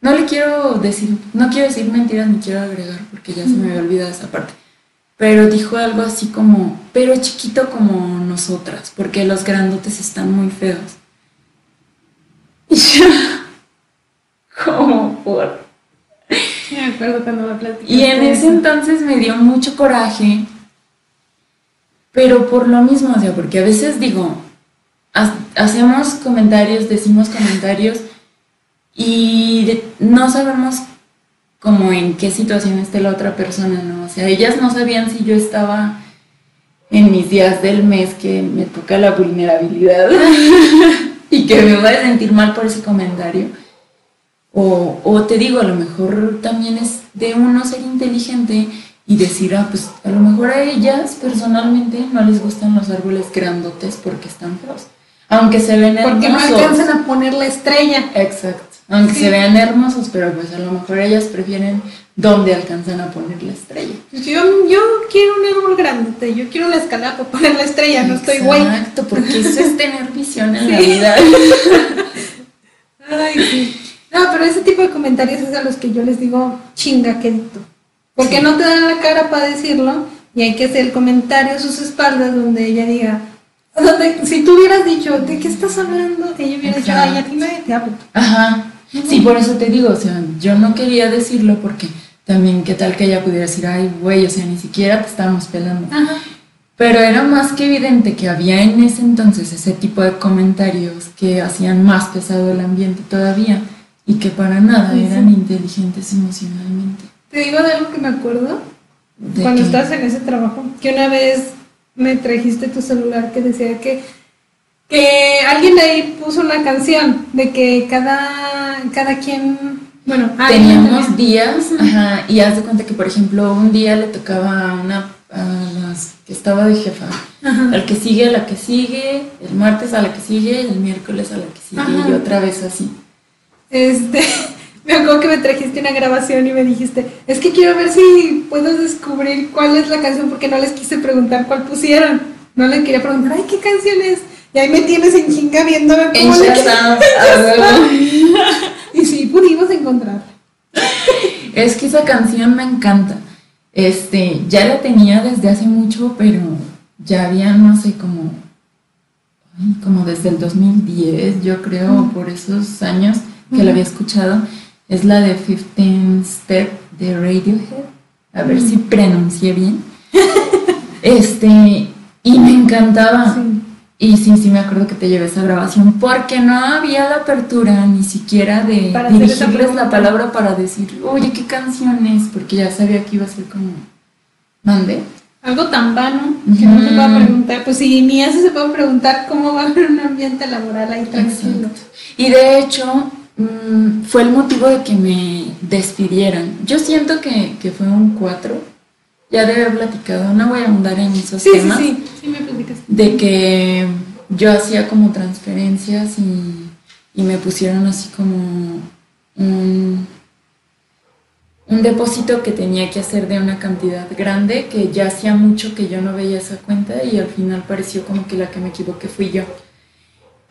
no le quiero decir, no quiero decir mentiras ni quiero agregar porque ya se me había olvidado esa parte. Pero dijo algo así como, pero chiquito como nosotras, porque los grandotes están muy feos. Y yo, como por... Me acuerdo cuando me. Y en ese entonces me dio mucho coraje, pero por lo mismo, o sea, porque a veces digo, ha- hacemos comentarios, decimos comentarios y no sabemos como en qué situación esté la otra persona, ¿no? O sea, ellas no sabían si yo estaba en mis días del mes que me toca la vulnerabilidad y que me voy a sentir mal por ese comentario. O, o te digo, a lo mejor también es de uno ser inteligente y decir, ah, pues a lo mejor a ellas personalmente no les gustan los árboles grandotes porque están feos. Aunque se ven Porque no hermosos. alcanzan a poner la estrella. Exacto. Aunque Sí. se vean hermosos, pero pues a lo mejor ellas prefieren donde alcanzan a poner la estrella. Pues Yo, yo quiero un árbol grandote, yo quiero una escalera para poner la estrella, no estoy güey. Exacto, porque eso es tener visión en la Sí. vida. Ay, sí. No, pero ese tipo de comentarios es a los que yo les digo chinga quedito. Porque Sí. no te dan la cara para decirlo y hay que hacer el comentario a sus espaldas donde ella diga, donde si tú hubieras dicho, ¿de qué estás hablando? Ella hubiera dicho, ay, a ti nadie te habla. Ajá. Sí, por eso te digo, o sea, yo no quería decirlo porque también qué tal que ella pudiera decir, ay, güey, o sea, ni siquiera te estábamos pelando. Ajá. Pero era más que evidente que había en ese entonces ese tipo de comentarios que hacían más pesado el ambiente todavía y que para nada Sí, sí. eran inteligentes emocionalmente. Te digo de algo que me acuerdo cuando que- estás en ese trabajo, que una vez me trajiste tu celular que decía que, que alguien de ahí puso una canción de que cada, cada quien, bueno, Teníamos también. días, ajá, y haz de cuenta que, por ejemplo, un día le tocaba a una, a las que estaba de jefa, Ajá. al que sigue, a la que sigue, el martes a la que sigue, el miércoles a la que sigue, Ajá. y otra vez así. Este, me acuerdo que me trajiste una grabación y me dijiste, es que quiero ver si puedo descubrir cuál es la canción porque no les quise preguntar cuál pusieron. No le quería preguntar, ay, ¿qué canción es? Y ahí me tienes en chinga viéndome En cómo le a huevo. Y sí, pudimos encontrar. Es que esa canción me encanta. Este, ya la tenía desde hace mucho, pero ya había, no sé, como, como desde el 2010, yo creo, por esos años que la había escuchado. Es la de 15 Step de Radiohead. A ver si pronuncié bien. Este, y me encantaba. Sí. Y sí, sí me acuerdo que te llevé esa grabación porque no había la apertura ni siquiera de Para dirigirles la palabra para decir, oye, ¿qué canción es? Porque ya sabía que iba a ser como, mande. Algo tan vano que no se Ujú. puede preguntar. Pues si ni eso se puede preguntar, ¿cómo va a haber un ambiente laboral ahí tranquilo? Exacto. Y de hecho, mm, fue el motivo de que me despidieran. Yo siento que, que fue un 4. Ya de haber platicado, no voy a ahondar en esos Sí, sí, temas. sí, sí me platicas. de que yo hacía como transferencias y, y me pusieron así como un, un depósito que tenía que hacer de una cantidad grande, que ya hacía mucho que yo no veía esa cuenta y al final pareció como que la que me equivoqué fui yo.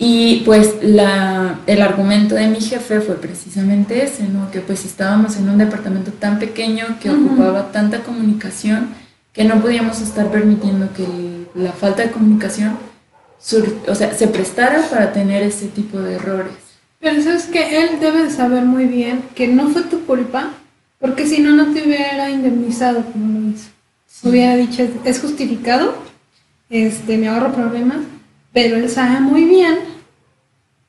Y pues la, el argumento de mi jefe fue precisamente ese, ¿no? Que pues estábamos en un departamento tan pequeño que Ujú. ocupaba tanta comunicación que no podíamos estar permitiendo que la falta de comunicación o sea, se prestara para tener ese tipo de errores. Pero sabes que él debe de saber muy bien que no fue tu culpa, porque si no, no te hubiera indemnizado como lo hizo. Hubiera dicho, es justificado, este, me ahorro problemas, pero él sabe muy bien,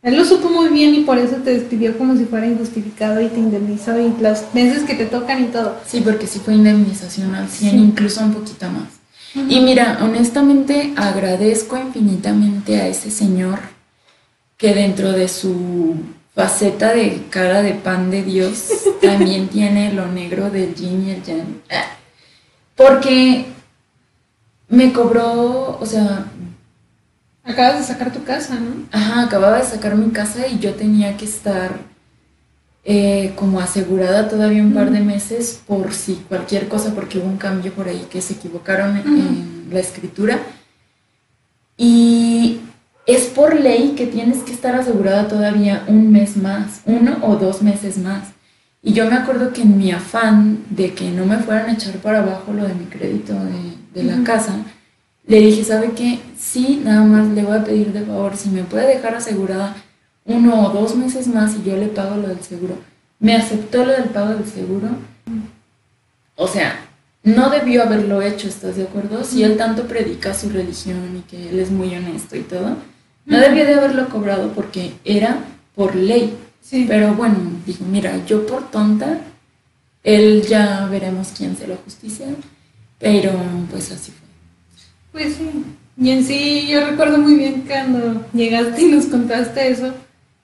él lo supo muy bien y por eso te despidió como si fuera injustificado y te indemnizó y los meses que te tocan y todo. Sí, porque sí fue indemnización al 100, incluso un poquito más. Y mira, honestamente agradezco infinitamente a ese señor que dentro de su faceta de cara de pan de Dios también tiene lo negro del yin y el yang. Porque me cobró, o sea... Acabas de sacar tu casa, ¿no? Ajá, acababa de sacar mi casa y yo tenía que estar eh, como asegurada todavía un par de meses por si cualquier cosa, porque hubo un cambio por ahí que se equivocaron en la escritura. Y es por ley que tienes que estar asegurada todavía un mes más, uno o dos meses más. Y yo me acuerdo que en mi afán de que no me fueran a echar para abajo lo de mi crédito de, la casa, le dije, ¿sabe qué? Sí, nada más le voy a pedir de favor, si me puede dejar asegurada uno o dos meses más y yo le pago lo del seguro. Me aceptó lo del pago del seguro. O sea, no debió haberlo hecho, ¿estás de acuerdo? Si él tanto predica su religión y que él es muy honesto y todo, no debió de haberlo cobrado porque era por ley. Sí. Pero bueno, dijo, mira, yo por tonta, él ya veremos quién se lo justicia, pero pues así fue. Pues sí, y en sí yo recuerdo muy bien cuando llegaste y nos contaste eso,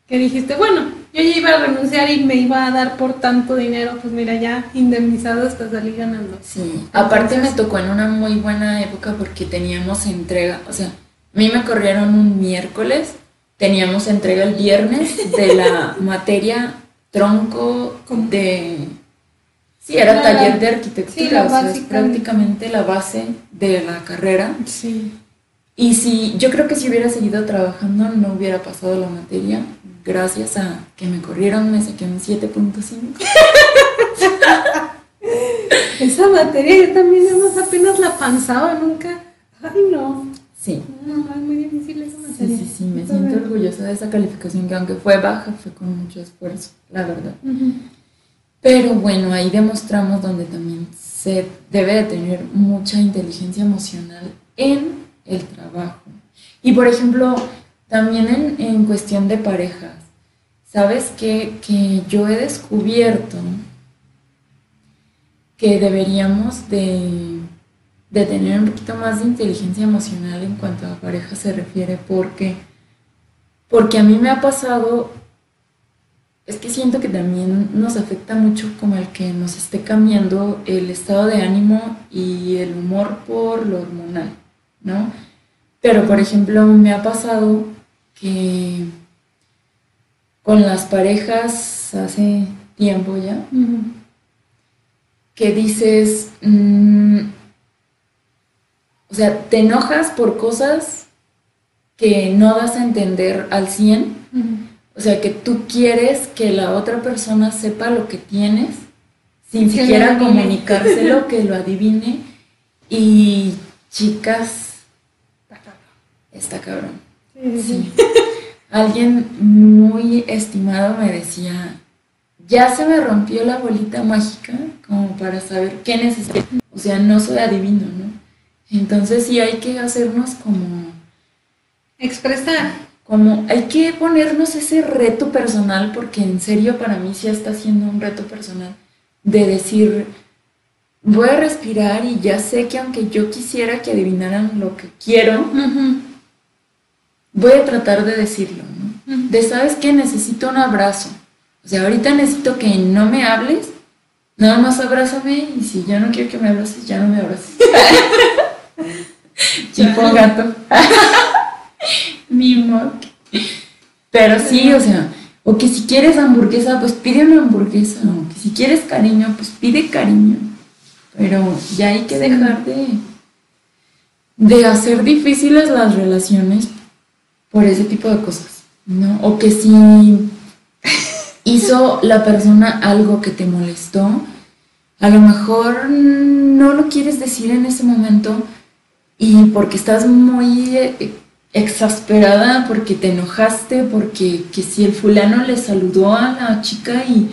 que dijiste, bueno, yo ya iba a renunciar y me iba a dar por tanto dinero, pues mira, ya indemnizado hasta salir ganando. Sí, aparte me tocó en una muy buena época porque teníamos entrega, o sea, a mí me corrieron un miércoles, teníamos entrega el viernes de la materia tronco de... Sí, era taller de arquitectura, o sea, es prácticamente la base de la carrera. Sí. Y si yo creo que si hubiera seguido trabajando no hubiera pasado la materia, gracias a que me corrieron me saqué un 7.5. Esa materia yo también apenas la pensaba nunca. Ay no. Sí. No, es muy difícil esa materia. Sí, sí, sí, me siento orgullosa de esa calificación que aunque fue baja, fue con mucho esfuerzo, la verdad. Pero bueno, ahí demostramos donde también se debe de tener mucha inteligencia emocional en el trabajo. Y por ejemplo, también en, cuestión de parejas, ¿sabes qué? Que yo he descubierto que deberíamos de, de, tener un poquito más de inteligencia emocional en cuanto a pareja se refiere, porque, porque a mí me ha pasado, es que siento que también nos afecta mucho como el que nos esté cambiando el estado de ánimo y el humor por lo hormonal. ¿No? Pero, por ejemplo, me ha pasado que con las parejas hace tiempo ya, que dices, mm, o sea, te enojas por cosas que no das a entender al 100, o sea, que tú quieres que la otra persona sepa lo que tienes sin siquiera comunicárselo, que lo adivine. Y chicas, Está cabrón. Sí. Alguien muy estimado me decía, ya se me rompió la bolita mágica como para saber qué necesito. O sea, no soy adivino, ¿no? Entonces sí hay que hacernos como... Expresar. Como hay que ponernos ese reto personal porque en serio para mí sí está siendo un reto personal de decir, voy a respirar y ya sé que aunque yo quisiera que adivinaran lo que quiero, voy a tratar de decirlo, ¿no? De, ¿sabes qué? Necesito un abrazo. O sea, ahorita necesito que no me hables, nada más abrázame y si ya no quiero que me abraces, ya no me abraces. Chico gato. Mi mock. Pero sí, o sea, o que si quieres hamburguesa, pues pide una hamburguesa. O que si quieres cariño, pues pide cariño. Pero ya hay que dejar de, de hacer difíciles las relaciones por ese tipo de cosas, ¿no? O que si hizo la persona algo que te molestó, a lo mejor no lo quieres decir en ese momento y porque estás muy eh, exasperada porque te enojaste, porque que si el fulano le saludó a la chica y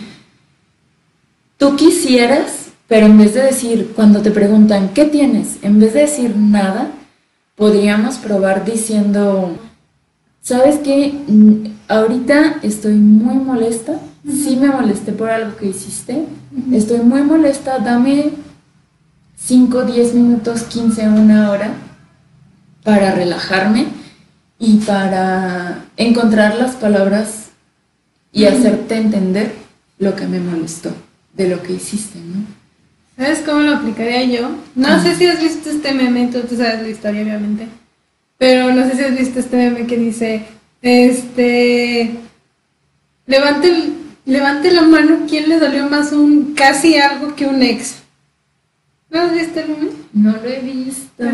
tú quisieras, pero en vez de decir, cuando te preguntan, ¿qué tienes? En vez de decir nada, podríamos probar diciendo, ¿sabes qué? Mm, ahorita estoy muy molesta, sí me molesté por algo que hiciste, estoy muy molesta, dame 5, 10 minutos, 15, una hora para relajarme y para encontrar las palabras y hacerte entender lo que me molestó de lo que hiciste, ¿no? ¿Sabes cómo lo aplicaría yo? No sé si has visto este meme, tú, tú sabes la historia obviamente, pero no sé si has visto este meme que dice, este, levante, levante la mano, ¿quién le dolió más un casi algo que un ex? ¿No has visto el meme? No lo he visto.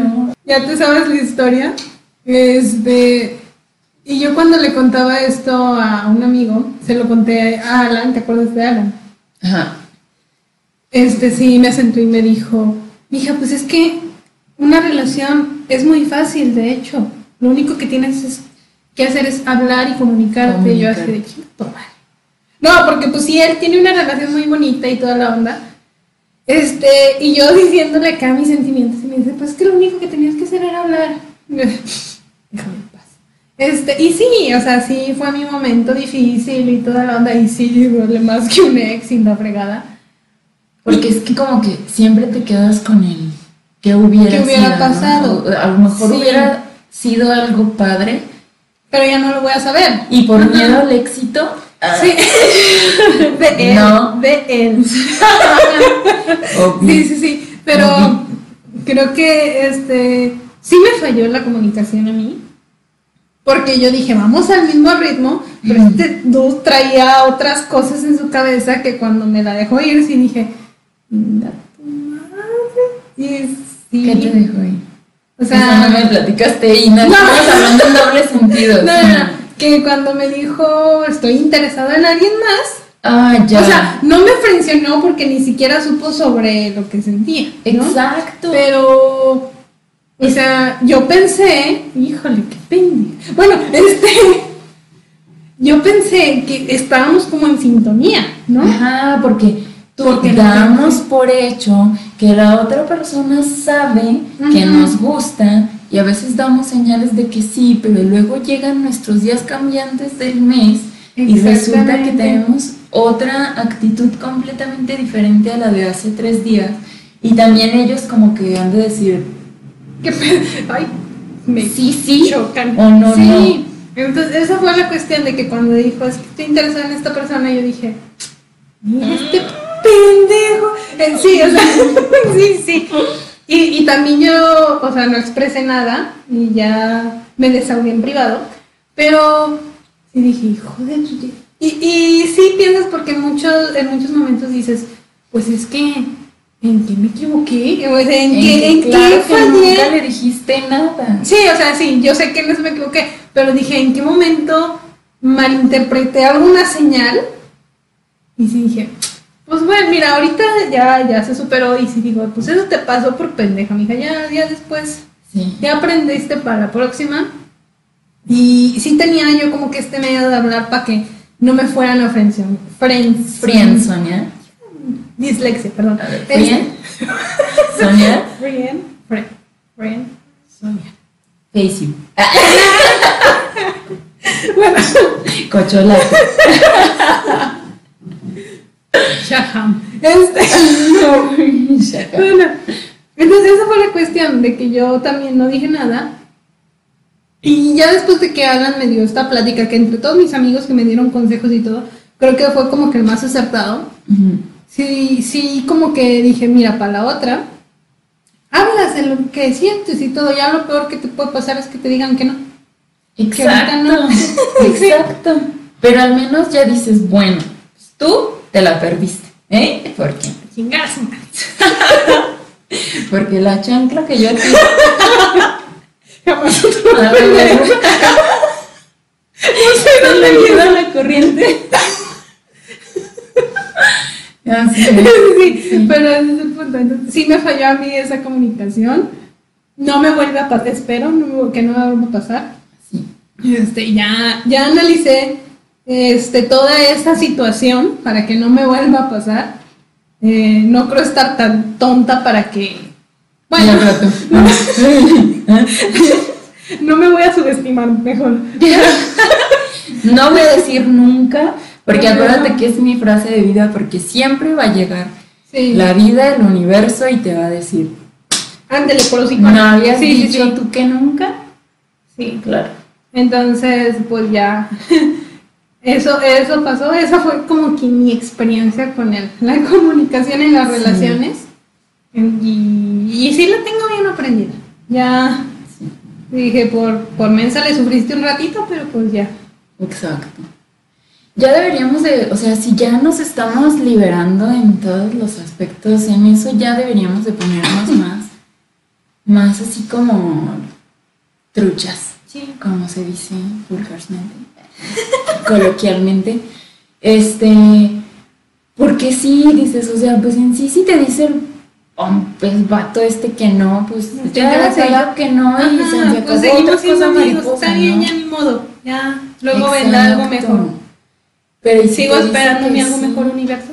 Ya te sabes la historia. Este, y yo cuando le contaba esto a un amigo, se lo conté a Alan, ¿te acuerdas de Alan? Ajá. Este sí me sentó y me dijo, mija, pues es que una relación es muy fácil, de hecho. Lo único que tienes es- que hacer es hablar y comunicarte. Yo así de Comunicar. "Chinga tu madre". No, porque pues sí, él tiene una relación muy bonita y toda la onda. Este, y yo diciéndole acá mis sentimientos, y me dice, pues es que lo único que tenías que hacer era hablar. Déjame en paz. Este, y sí, o sea, sí fue mi momento difícil y toda la onda, y sí, duele más que un ex sin la fregada. Porque es que como que siempre te quedas con el hubiera, ¿Qué hubiera sido, ¿no? pasado? O A lo mejor Sí. hubiera sido algo padre Pero ya no lo voy a saber. y por miedo al éxito. ah, Sí. De él. No. De él. Sí, sí, sí. Pero creo que este sí me falló la comunicación a mí. Porque yo dije, vamos al mismo ritmo, pero este dude traía otras cosas en su cabeza que cuando me la dejó ir, sí dije, "Chinga tu madre". Y sí. ¿Qué te dejó ahí? O O sea, no me platicaste y no, No. estamos hablando en doble sentido. no, no, no, que cuando me dijo, estoy interesada en alguien más, Ah, ya. O sea, no me frencionó porque ni siquiera supo sobre lo que sentía. ¿no? Exacto. Pero, o sea, yo pensé, híjole, qué pendeja. Bueno, este, yo pensé que estábamos como en sintonía, ¿no? Ajá, porque tú Porque damos por hecho que la otra persona sabe que nos gusta y a veces damos señales de que sí, pero luego llegan nuestros días cambiantes del mes y resulta que tenemos otra actitud completamente diferente a la de hace tres días y también ellos como que han de decir, ¿Qué pe- Ay, me sí, sí, chocan. o no, sí. Entonces, esa fue la cuestión de que cuando dijo, es que estoy interesada en esta persona, yo dije, mira este pendejo. Eh, sí, o sea, sí, sí. Y, y también yo, o sea, no expresé nada y ya me desahogué en privado, pero sí dije, hijo de tu... Y, y sí piensas porque en muchos, en muchos momentos dices, pues es que, ¿en qué me equivoqué? O sea, ¿En, qué, en claro qué que fallé? nunca le dijiste nada. Sí, o sea, sí, yo sé que no se me equivoqué, pero dije, ¿en qué momento malinterpreté alguna señal? Y sí dije, pues bueno, mira, ahorita ya, ya se superó y sí digo, pues eso te pasó por pendeja, mija, ya, ya después, Sí. ya aprendiste para la próxima. Y sí tenía yo como que este medio de hablar para que no me fueran a friendzone. Friends. Frien, Sonia. Dislexia, perdón. Frien. Sonia. Friend. Friend. Sonia. Facebook. Bueno. Shaham. Este. Bueno, entonces esa fue la cuestión de que yo también no dije nada. Y ya después de que Alan me dio esta plática, que entre todos mis amigos que me dieron consejos y todo, creo que fue como que el más acertado. Ujú. Sí, sí, como que dije, mira, para la otra, hablas de lo que sientes y todo. Ya lo peor que te puede pasar es que te digan que no. Que ahorita no. Exacto. Pero al menos ya dices, bueno, pues tú te la perdiste. ¿Eh? ¿Por qué? Porque la chancla que yo te Jamás no le ayuda la corriente. Así es. sí, pero ese es el punto. Entonces, sí me falló a mí esa comunicación. No me vuelve a pasar, espero no que no me vuelva a pasar. Este, ya, ya analicé este, toda esta situación para que no me vuelva a pasar. Eh, no creo estar tan tonta para que... Bueno, no me voy a subestimar, mejor. no voy a decir nunca, porque acuérdate que es mi frase de vida, porque siempre va a llegar la vida, el universo y te va a decir. Ándele por los ¿No habías dicho tú que nunca? Sí, claro. Entonces, pues ya. Eso, eso pasó, esa fue como que mi experiencia con él, la comunicación en las relaciones. Y, y sí la tengo bien aprendida. Ya dije, por, por mensa le sufriste un ratito, pero pues ya. Exacto. Ya deberíamos de, o sea, si ya nos estamos liberando en todos los aspectos, en eso ya deberíamos de ponernos más, más así como truchas, sí. como se dice vulgarmente, coloquialmente. Este, porque sí, dices, o sea, pues en sí, si te dicen pues vato este que no, pues ya ya que no y se pues seguimos siendo amigos, está bien, ya ni modo, ya luego vendrá algo mejor. Pero sigo esperando mi algo mejor universo.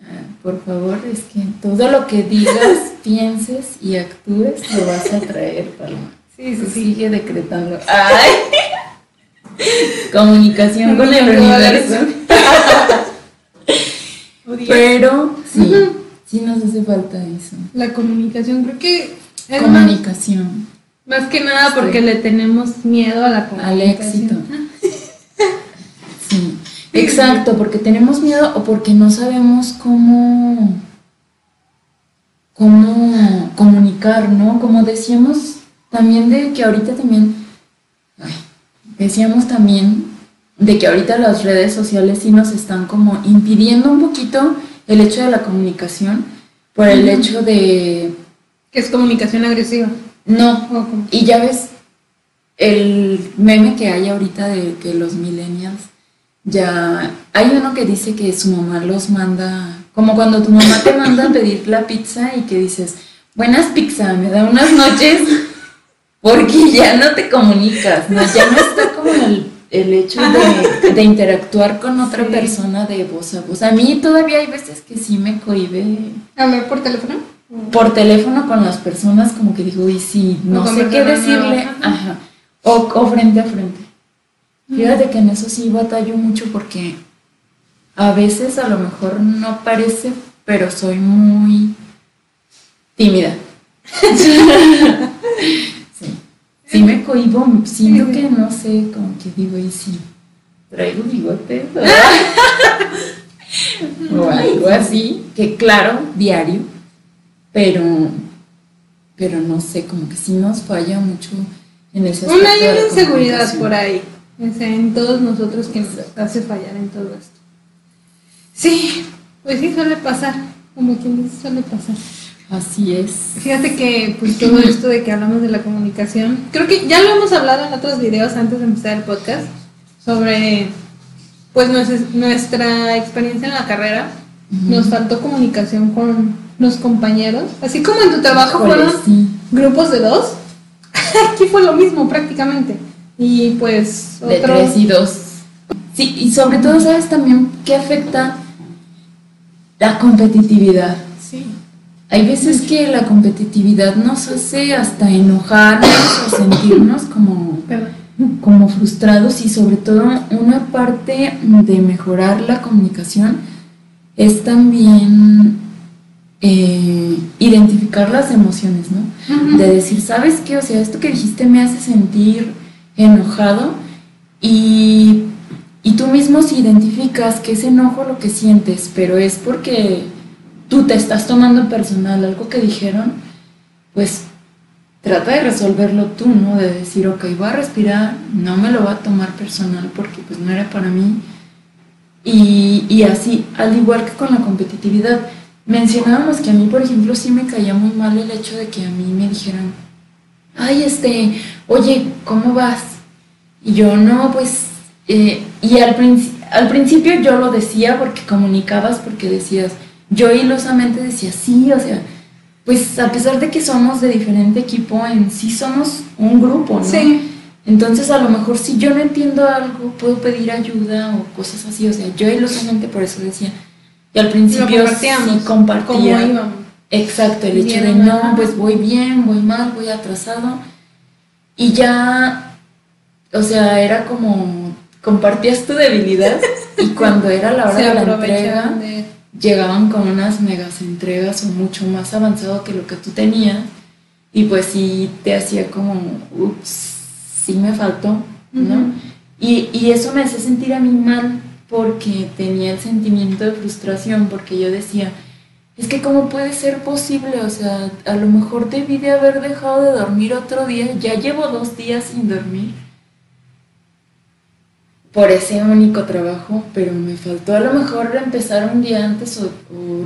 Ah, por favor, es que todo lo que digas, pienses y actúes lo vas a traer, Paloma. Sí, sí, sigue decretando. Ay. Comunicación con el universo. Pero sí. Sí nos hace falta eso. La comunicación, creo que... comunicación. Más, que nada porque le tenemos miedo a la comunicación. Al éxito. sí. Exacto, porque tenemos miedo o porque no sabemos cómo, cómo comunicar, ¿no? Como decíamos también de que ahorita también, decíamos también de que ahorita las redes sociales sí nos están como impidiendo un poquito el hecho de la comunicación por el hecho de... ¿Qué es comunicación agresiva? No, y ya ves el meme que hay ahorita de que los millennials ya... Hay uno que dice que su mamá los manda, como cuando tu mamá te manda a pedir la pizza y que dices, buenas pizza, me da unas noches, porque ya no te comunicas, ¿no? ya no está como el el hecho de, interactuar con otra persona de voz a voz. A mí todavía hay veces que sí me cohibe. ¿Hablar por teléfono? Por teléfono con las personas, como que digo, y sí, no sé qué decirle. Ajá. O, frente a frente. Fíjate que en eso sí batallo mucho porque a veces a lo mejor no parece, pero soy muy tímida. sí me cohibo, siento que no sé, como que digo, y si traigo bigote o algo así, que claro, diario, pero, pero no sé, como que sí nos falla mucho en ese aspecto. Una, hay una inseguridad por ahí, en todos nosotros que nos hace fallar en todo esto. Sí, pues sí suele pasar, como quien dice, suele pasar. Así es. Fíjate que pues todo esto de que hablamos de la comunicación, creo que ya lo hemos hablado en otros videos antes de empezar el podcast, sobre pues nuestra experiencia en la carrera. Nos faltó comunicación con los compañeros, así como en tu trabajo fueron grupos de dos. Aquí fue lo mismo prácticamente. Y pues De tres y dos. Sí, y sobre todo, ¿sabes también qué afecta la competitividad? Hay veces que la competitividad nos hace hasta enojarnos o sentirnos como, como frustrados y sobre todo una parte de mejorar la comunicación es también eh, identificar las emociones, ¿no? De decir, ¿sabes qué? O sea, esto que dijiste me hace sentir enojado y, y tú mismo si identificas que es enojo lo que sientes, pero es porque tú te estás tomando personal algo que dijeron, pues trata de resolverlo tú, ¿no? De decir, ok, voy a respirar, no me lo voy a tomar personal porque pues no era para mí. Y, y así, al igual que con la competitividad, mencionábamos que a mí, por ejemplo, sí me caía muy mal el hecho de que a mí me dijeran, ay, este, oye, ¿cómo vas? Y yo, no, pues, eh", y al, al principio yo lo decía porque comunicabas, porque decías, yo ilosamente decía, sí, o sea, pues a pesar de que somos de diferente equipo, en sí somos un grupo, ¿no? Sí. Entonces a lo mejor si yo no entiendo algo, puedo pedir ayuda o cosas así. O sea, yo ilusamente por eso decía. Y al principio sí compartía. Exacto, el hecho de no, pues voy bien, voy mal, voy atrasado. Y ya, o sea, era como compartías tu debilidad y cuando era la hora de la entrega, llegaban con unas megas entregas o mucho más avanzado que lo que tú tenías. Y pues sí te hacía como, ups, sí me faltó, ¿no? y, y eso me hacía sentir a mí mal porque tenía el sentimiento de frustración, porque yo decía, es que cómo puede ser posible, o sea, a lo mejor debí de haber dejado de dormir otro día, ya llevo dos días sin dormir por ese único trabajo, pero me faltó a lo mejor empezar un día antes o,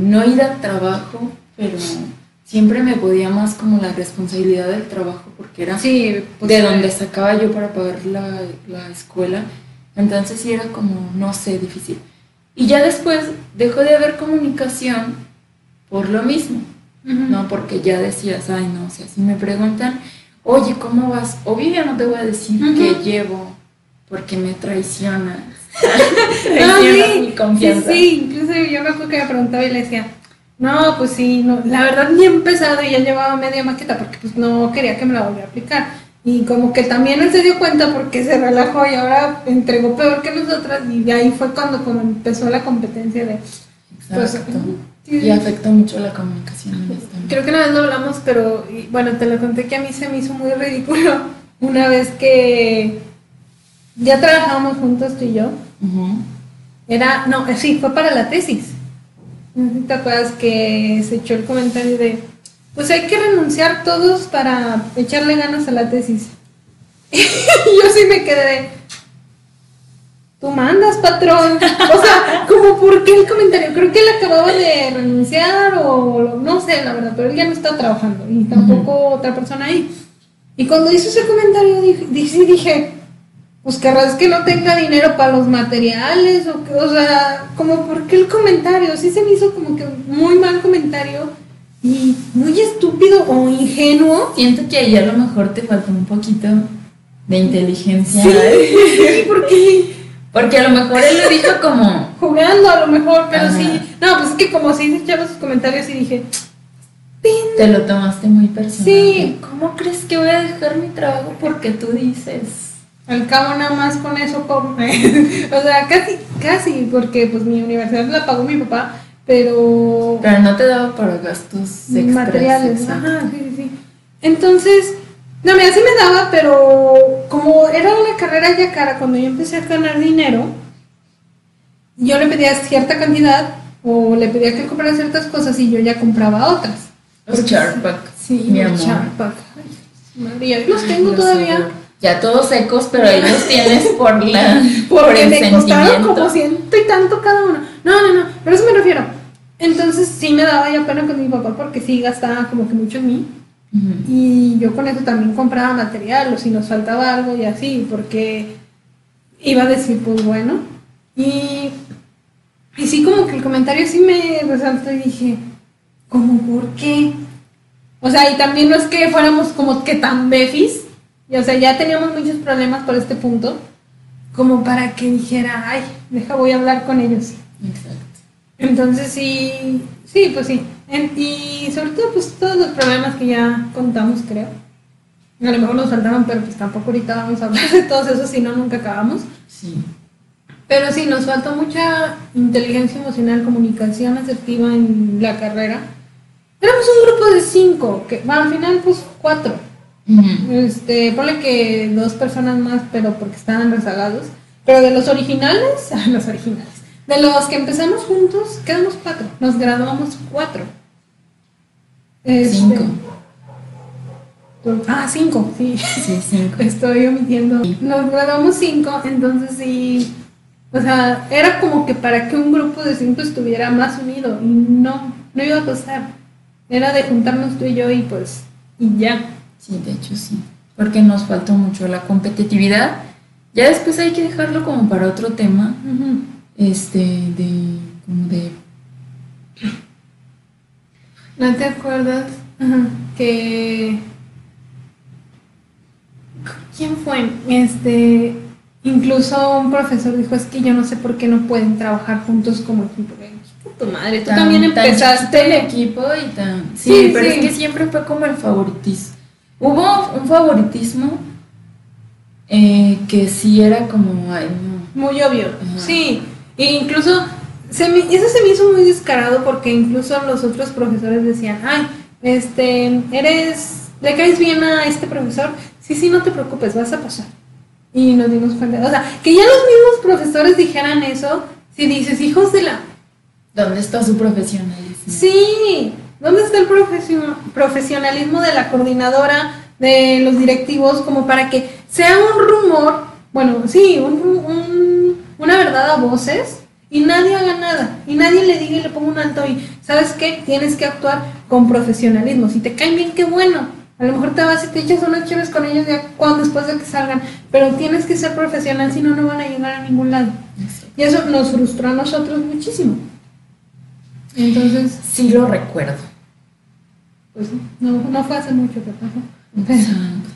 no ir al trabajo, pero siempre me podía más como la responsabilidad del trabajo porque era sí, pues de donde sacaba yo para pagar la, la escuela, entonces sí era como, no sé, difícil. Y ya después dejó de haber comunicación por lo mismo, ¿no? Porque ya decías, ay, no, o sea, si me preguntan, oye, ¿cómo vas? Obvio ya no te voy a decir que llevo, porque me traicionas. no, sí, mi confianza. Sí, incluso yo me acuerdo que me preguntaba y le decía, no, pues sí, no, la verdad ni he empezado y ya llevaba media maqueta porque pues no quería que me la volviera a aplicar. Y como que también él se dio cuenta porque se relajó y ahora entregó peor que nosotras y ahí fue cuando como empezó la competencia de... Pues, y afecta mucho la comunicación. Creo que una vez lo hablamos, pero bueno, te lo conté que a mí se me hizo muy ridículo una vez que ya trabajábamos juntos tú y yo. Era, no, sí, fue para la tesis. ¿Te acuerdas que se echó el comentario de, pues hay que renunciar todos para echarle ganas a la tesis? y yo sí me quedé de, tú mandas, patrón. O sea, como por qué el comentario. Creo que él acababa de renunciar o no sé, la verdad, pero él ya no está trabajando y tampoco otra persona ahí. Y cuando hizo ese comentario, dije, dije pues querrás que no tenga dinero para los materiales o que, o sea, como por qué el comentario, sí se me hizo como que muy mal comentario y muy estúpido o ingenuo. Siento que ahí a lo mejor te faltó un poquito de inteligencia. Sí, porque porque a lo mejor él lo dijo como... Jugando a lo mejor, pero sí. No, pues es que como sí echaba sus comentarios y dije... Te lo tomaste muy personal. Sí. ¿Cómo crees que voy a dejar mi trabajo porque tú dices? Al cabo nada más con eso come. o sea, casi, casi, porque pues mi universidad la pagó mi papá, pero... Pero no te daba para gastos extras. Materiales, ajá, sí, sí, sí. Entonces, no, mira, sí me daba, pero como era una carrera ya cara, cuando yo empecé a ganar dinero, yo le pedía cierta cantidad o le pedía que comprara ciertas cosas y yo ya compraba otras. Los Charpack. Sí, mi amor. María, los tengo todavía. Ya todos secos, pero ahí los tienes por la. Porque me costaron como ciento y tanto cada uno. No, no, no, pero eso me refiero. Entonces sí me daba ya pena con mi papá porque sí gastaba como que mucho en mí. Y yo con eso también compraba material o si nos faltaba algo y así, porque iba a decir, pues bueno. Y, y sí, como que el comentario sí me resaltó y dije, ¿cómo por qué? O sea, y también no es que fuéramos como que tan befis, y, o sea, ya teníamos muchos problemas por este punto, como para que dijera, ay, deja, voy a hablar con ellos. Exacto. Entonces sí, sí, pues sí, y sobre todo, pues todos los problemas que ya contamos, creo. A lo mejor nos faltaban, pero pues tampoco ahorita vamos a hablar de todos esos, si no, nunca acabamos. Sí. Pero sí, nos falta mucha inteligencia emocional, comunicación asertiva en la carrera. Éramos un grupo de cinco, que al final, pues cuatro. Este, ponle que dos personas más, pero porque estaban rezagados. Pero de los originales, los originales. De los que empezamos juntos, quedamos cuatro. Nos graduamos cuatro. Este, cinco. Ah, cinco, sí. Sí, cinco. Estoy omitiendo. Nos graduamos cinco, entonces sí. O sea, era como que para que un grupo de cinco estuviera más unido. Y no, no iba a pasar. Era de juntarnos tú y yo y pues, y ya. Sí, de hecho sí. Porque nos faltó mucho la competitividad. Ya después hay que dejarlo como para otro tema este, de, como de... ¿No te acuerdas que ¿Quién fue? Este, incluso un profesor dijo, es que yo no sé por qué no pueden trabajar juntos como equipo. Tu madre, tú Tan- también empezaste el equipo y tan... Sí, Sí, pero sí. es que siempre fue como el favoritismo. Hubo un favoritismo eh, que sí era como, ay, no. Muy obvio, Ajá. sí. E incluso, se me- eso se me hizo muy descarado porque incluso los otros profesores decían, ay, este, eres, le caes bien a este profesor, sí, sí, no te preocupes, vas a pasar. Y nos dimos cuenta, o sea, que ya los mismos profesores dijeran eso, si dices, hijos de la... ¿Dónde está su profesionalismo? Sí, ¿dónde está el profesio- profesionalismo de la coordinadora, de los directivos, como para que sea un rumor, bueno, sí, un, un- una verdad a voces y nadie haga nada, y nadie le diga y le ponga un alto y, ¿sabes qué? Tienes que actuar con profesionalismo, si te caen bien, qué bueno. A lo mejor te vas y te echas unas chéves con ellos ya cuando después de que salgan, pero tienes que ser profesional, si no, no van a llegar a ningún lado. Y eso nos frustró a nosotros muchísimo. Entonces, Sí lo recuerdo. Pues no, no fue hace mucho que pasó. Exacto.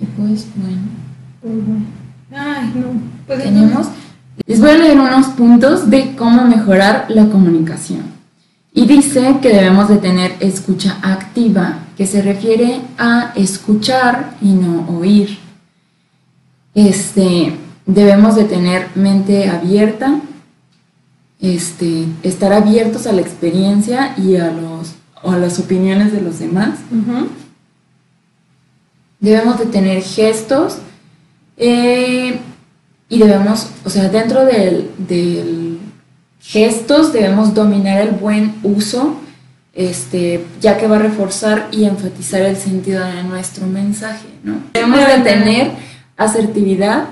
Y pues bueno, Pues, bueno. Ay, no. Pues. Les voy a leer unos puntos de cómo mejorar la comunicación. Y dice que debemos de tener escucha activa, que se refiere a escuchar y no oír. Este, debemos de tener mente abierta, este, estar abiertos a la experiencia y a, los, a las opiniones de los demás. Debemos de tener gestos eh, y debemos, o sea, dentro del, del gestos debemos dominar el buen uso, este, ya que va a reforzar y enfatizar el sentido de nuestro mensaje, ¿no? Debemos de tener asertividad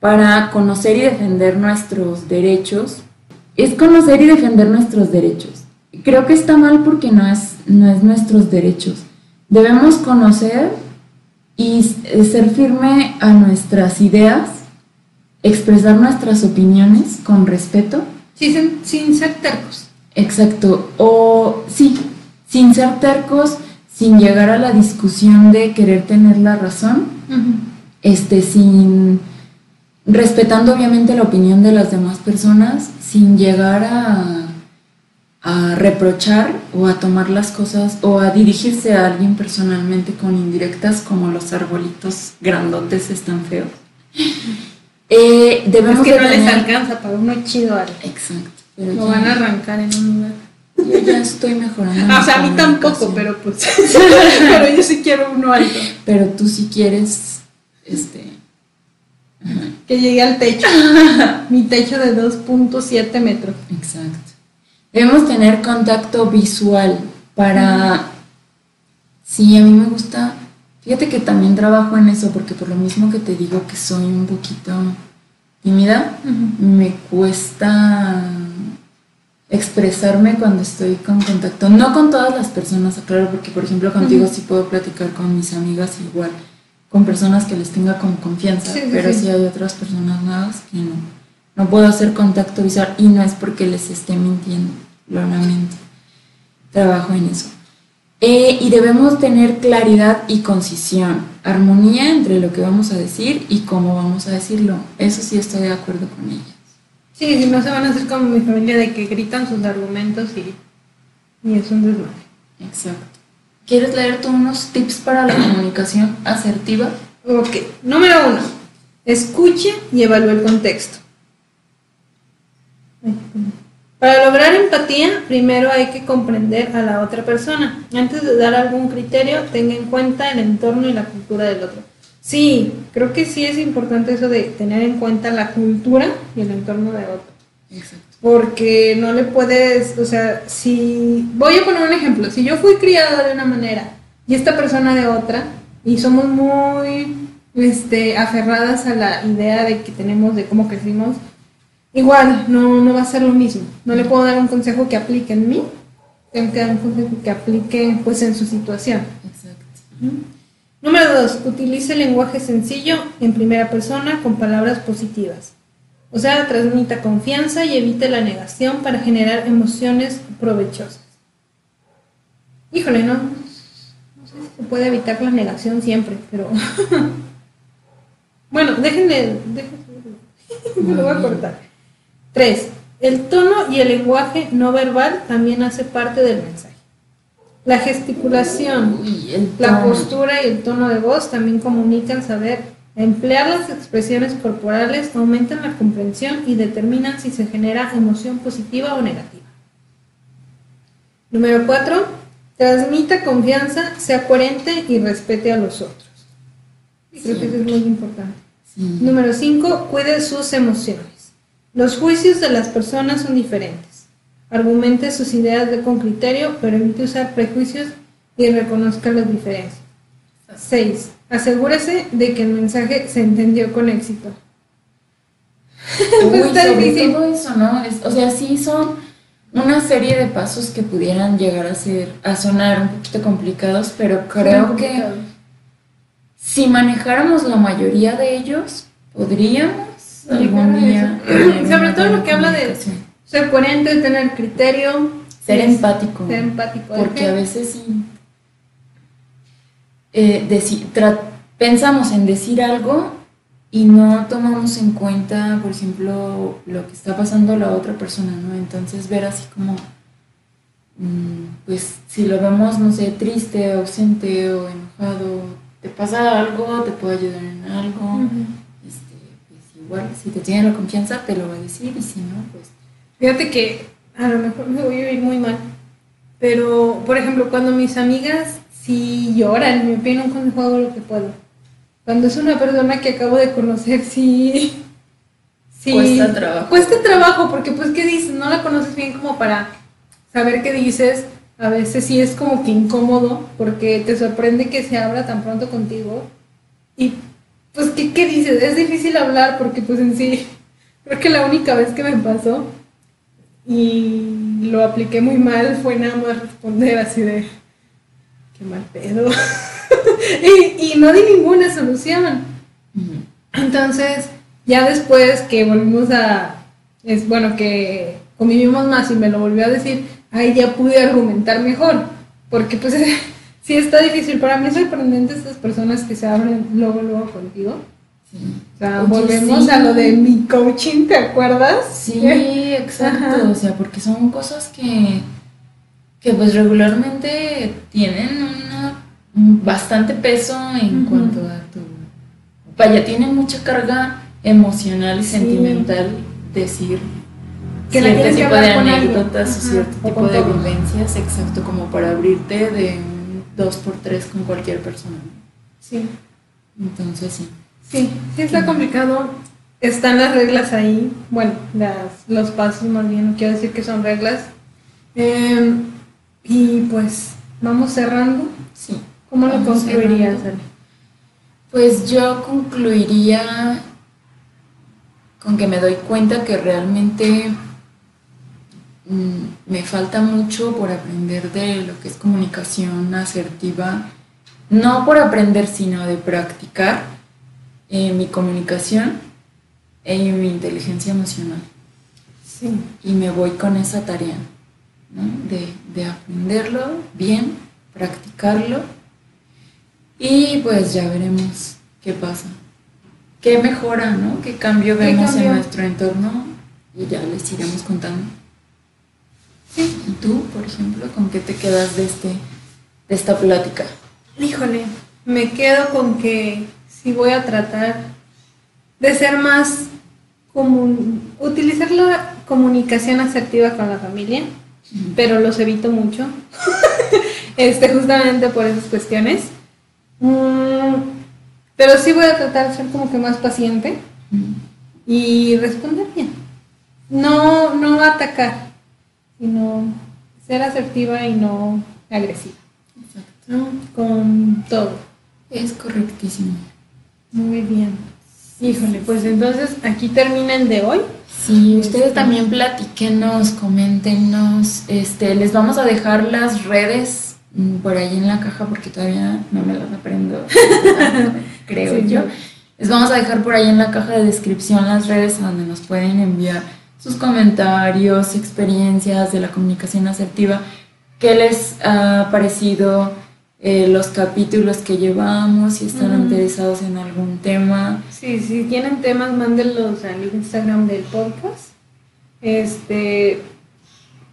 para conocer y defender nuestros derechos. Es conocer y defender nuestros derechos. Creo que está mal porque no es, no es nuestros derechos. Debemos conocer y s- ser firme a nuestras ideas, expresar nuestras opiniones con respeto. Sí, sin, sin ser tercos. Exacto. O sí, sin ser tercos, sin llegar a la discusión de querer tener la razón, este, sin respetando obviamente la opinión de las demás personas, sin llegar a, a reprochar o a tomar las cosas o a dirigirse a alguien personalmente con indirectas como los arbolitos grandotes están feos. Eh, Es debemos que de no les alcanza para uno chido algo. Exacto. Pero Lo van a arrancar en un lugar. yo ya estoy mejorando. O sea, a mí tampoco, pero pues. pero yo sí quiero uno alto. Pero tú si quieres, este, Que llegue al techo. Mi techo de 2.7 metros. exacto. Debemos tener contacto visual para, sí, a mí me gusta, fíjate que también trabajo en eso porque por lo mismo que te digo que soy un poquito tímida, me cuesta expresarme cuando estoy con contacto. No con todas las personas, aclaro, porque por ejemplo contigo sí puedo platicar con mis amigas igual, con personas que les tenga como confianza, Sí, sí, pero sí. sí hay otras personas nuevas que no. No puedo hacer contacto visual y no es porque les esté mintiendo, lamento. Trabajo en eso. Eh, y debemos tener claridad y concisión, armonía entre lo que vamos a decir y cómo vamos a decirlo. Eso sí estoy de acuerdo con ella. Sí, si no se van a hacer como mi familia de que gritan sus argumentos y, y es un desmadre. Exacto. ¿Quieres leer tú unos tips para la comunicación asertiva? Ok, número uno. Escuche y evalúe el contexto. Para lograr empatía, primero hay que comprender a la otra persona. Antes de dar algún criterio, tenga en cuenta el entorno y la cultura del otro. Sí, creo que sí es importante eso de tener en cuenta la cultura y el entorno del otro. Exacto. Porque no le puedes, o sea, si voy a poner un ejemplo, si yo fui criada de una manera y esta persona de otra, y somos muy este, aferradas a la idea de que tenemos de cómo crecimos, igual no, no va a ser lo mismo. No le puedo dar un consejo que aplique en mí, tengo que dar un consejo que aplique pues en su situación. Exacto. Número dos, utilice lenguaje sencillo en primera persona con palabras positivas. O sea, transmita confianza y evite la negación para generar emociones provechosas. Híjole, no, no sé si se puede evitar la negación siempre, pero Bueno, déjenle, déjenle me lo voy a cortar. Tres, el tono y el lenguaje no verbal también hace parte del mensaje. La gesticulación, la postura y el tono de voz también comunican saber emplear las expresiones corporales, aumentan la comprensión y determinan si se genera emoción positiva o negativa. Número 4. Transmita confianza, sea coherente y respete a los otros. Creo que eso es muy importante. Número 5. Cuide sus emociones. Los juicios de las personas son diferentes. Argumente sus ideas de con criterio, pero evite usar prejuicios y reconozca las diferencias. 6. Asegúrese de que el mensaje se entendió con éxito. Uy, Todo eso, ¿no? o sea, sí son una serie de pasos que pudieran llegar a ser, a sonar un poquito complicados, pero creo que si manejáramos la mayoría de ellos, podríamos Sobre todo lo que habla de ser coherente, tener criterio, ser empático. Ser empático. Porque a veces sí. Eh, pensamos en decir algo y no tomamos en cuenta, por ejemplo, lo que está pasando la otra persona, ¿no? Entonces ver así como, mm, pues si lo vemos, no sé, triste, ausente o enojado, te pasa algo, te puedo ayudar en algo igual, si te tiene la confianza, te lo va a decir y si no, pues... Fíjate que a lo mejor me voy a ir muy mal, pero, por ejemplo, cuando mis amigas si lloran, me piden un consejo, hago lo que puedo. Cuando es una persona que acabo de conocer, sí... sí cuesta trabajo. Cuesta trabajo, porque pues, ¿qué dices? No la conoces bien como para saber qué dices. A veces sí es como que incómodo, porque te sorprende que se abra tan pronto contigo. Y pues, ¿qué, ¿qué, dices? Es difícil hablar porque pues en sí, creo que la única vez que me pasó y lo apliqué muy mal fue nada más responder así de, qué mal pedo. y, y, no di ninguna solución. Entonces, ya después que volvimos a, es bueno, que convivimos más y me lo volvió a decir, ahí ya pude argumentar mejor, porque pues Sí, está difícil. Para mí es sorprendente estas personas que se abren luego, luego contigo. Sí. O sea, volvemos a lo de mi coaching, ¿te acuerdas? Sí, exacto. O sea, porque son cosas que, que pues regularmente tienen una, bastante peso en cuanto a tu... Vaya, tienen mucha carga emocional y sentimental decir que cierto tipo de anécdotas o cierto tipo de vivencias, exacto, como para abrirte de dos por tres con cualquier persona. Sí. Entonces sí. Sí, sí está complicado. Están las reglas ahí, bueno, las, los pasos más bien, no quiero decir que son reglas. Em, y pues vamos cerrando. Sí. ¿Cómo lo concluirías? Pues yo concluiría con que me doy cuenta que realmente me falta mucho por aprender de lo que es comunicación asertiva, no por aprender, sino de practicar eh, mi comunicación y mi inteligencia emocional. Sí. Y me voy con esa tarea, de, de, aprenderlo bien, practicarlo y pues ya veremos qué pasa. ¿Qué mejora, no? ¿Qué cambio vemos en nuestro entorno? Y ya les iremos contando. ¿Y tú, por ejemplo, con qué te quedas de, este, de esta plática? Híjole, me quedo con que sí voy a tratar de ser más común, utilizar la comunicación asertiva con la familia, pero los evito mucho, este, justamente por esas cuestiones. Mm, pero sí voy a tratar de ser como que más paciente y responder bien. No, no atacar, sino ser asertiva y no agresiva. Exacto. Con todo. Es correctísimo. Muy bien. Híjole, pues entonces aquí termina el de hoy. Sí, ustedes este, también platíquenos, coméntenos. Este, les vamos a dejar las redes mm, por ahí en la caja porque todavía no me las aprendo, creo yo. Les vamos a dejar por ahí en la caja de descripción las redes donde nos pueden enviar sus comentarios, experiencias de la comunicación asertiva, qué les ha parecido eh, los capítulos que llevamos, si están interesados en algún tema. Sí, si tienen temas, mándenlos al Instagram del podcast. Este.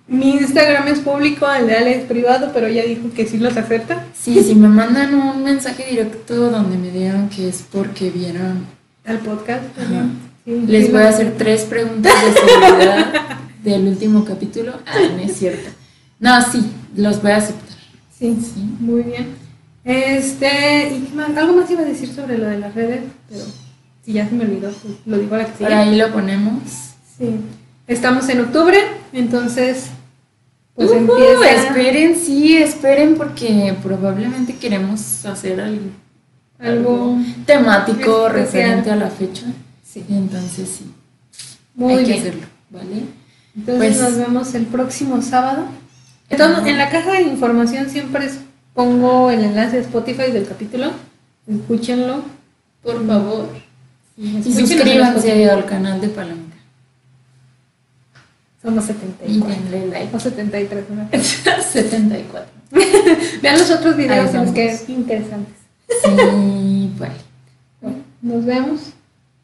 Mi Instagram es público, el de Ale es privado, pero ella dijo que sí los acepta. Sí, si me mandan un mensaje directo donde me digan que es porque vieron, Al podcast. Ajá. Sí, les sí voy a hacer tres preguntas de seguridad del último capítulo. Ah, no es cierto. No, sí, los voy a aceptar. Sí, Sí. muy bien. Este, ¿y qué más? Algo más iba a decir sobre lo de las redes, pero si ya se me olvidó, pues lo digo a la que Por sigue. ahí lo ponemos. Sí. Estamos en octubre, entonces pues empieza esperen, sí, esperen porque probablemente queremos hacer algo, algo temático especial. referente a la fecha. Sí. Entonces sí, Muy hay que bien. hacerlo, ¿vale? Entonces Pues- nos vemos el próximo sábado. Entonces, en la caja de información siempre pongo el enlace de Spotify del capítulo. Escúchenlo. Por favor. Y Y suscríbanse al canal de Palomita. Somos Y 74. denle like. O 73, ¿no? 74. Vean los otros videos en los que es interesantes. Sí, vale. Bueno, nos vemos.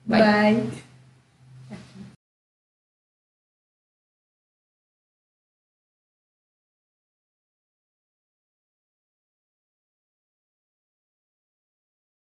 Bye. Bye.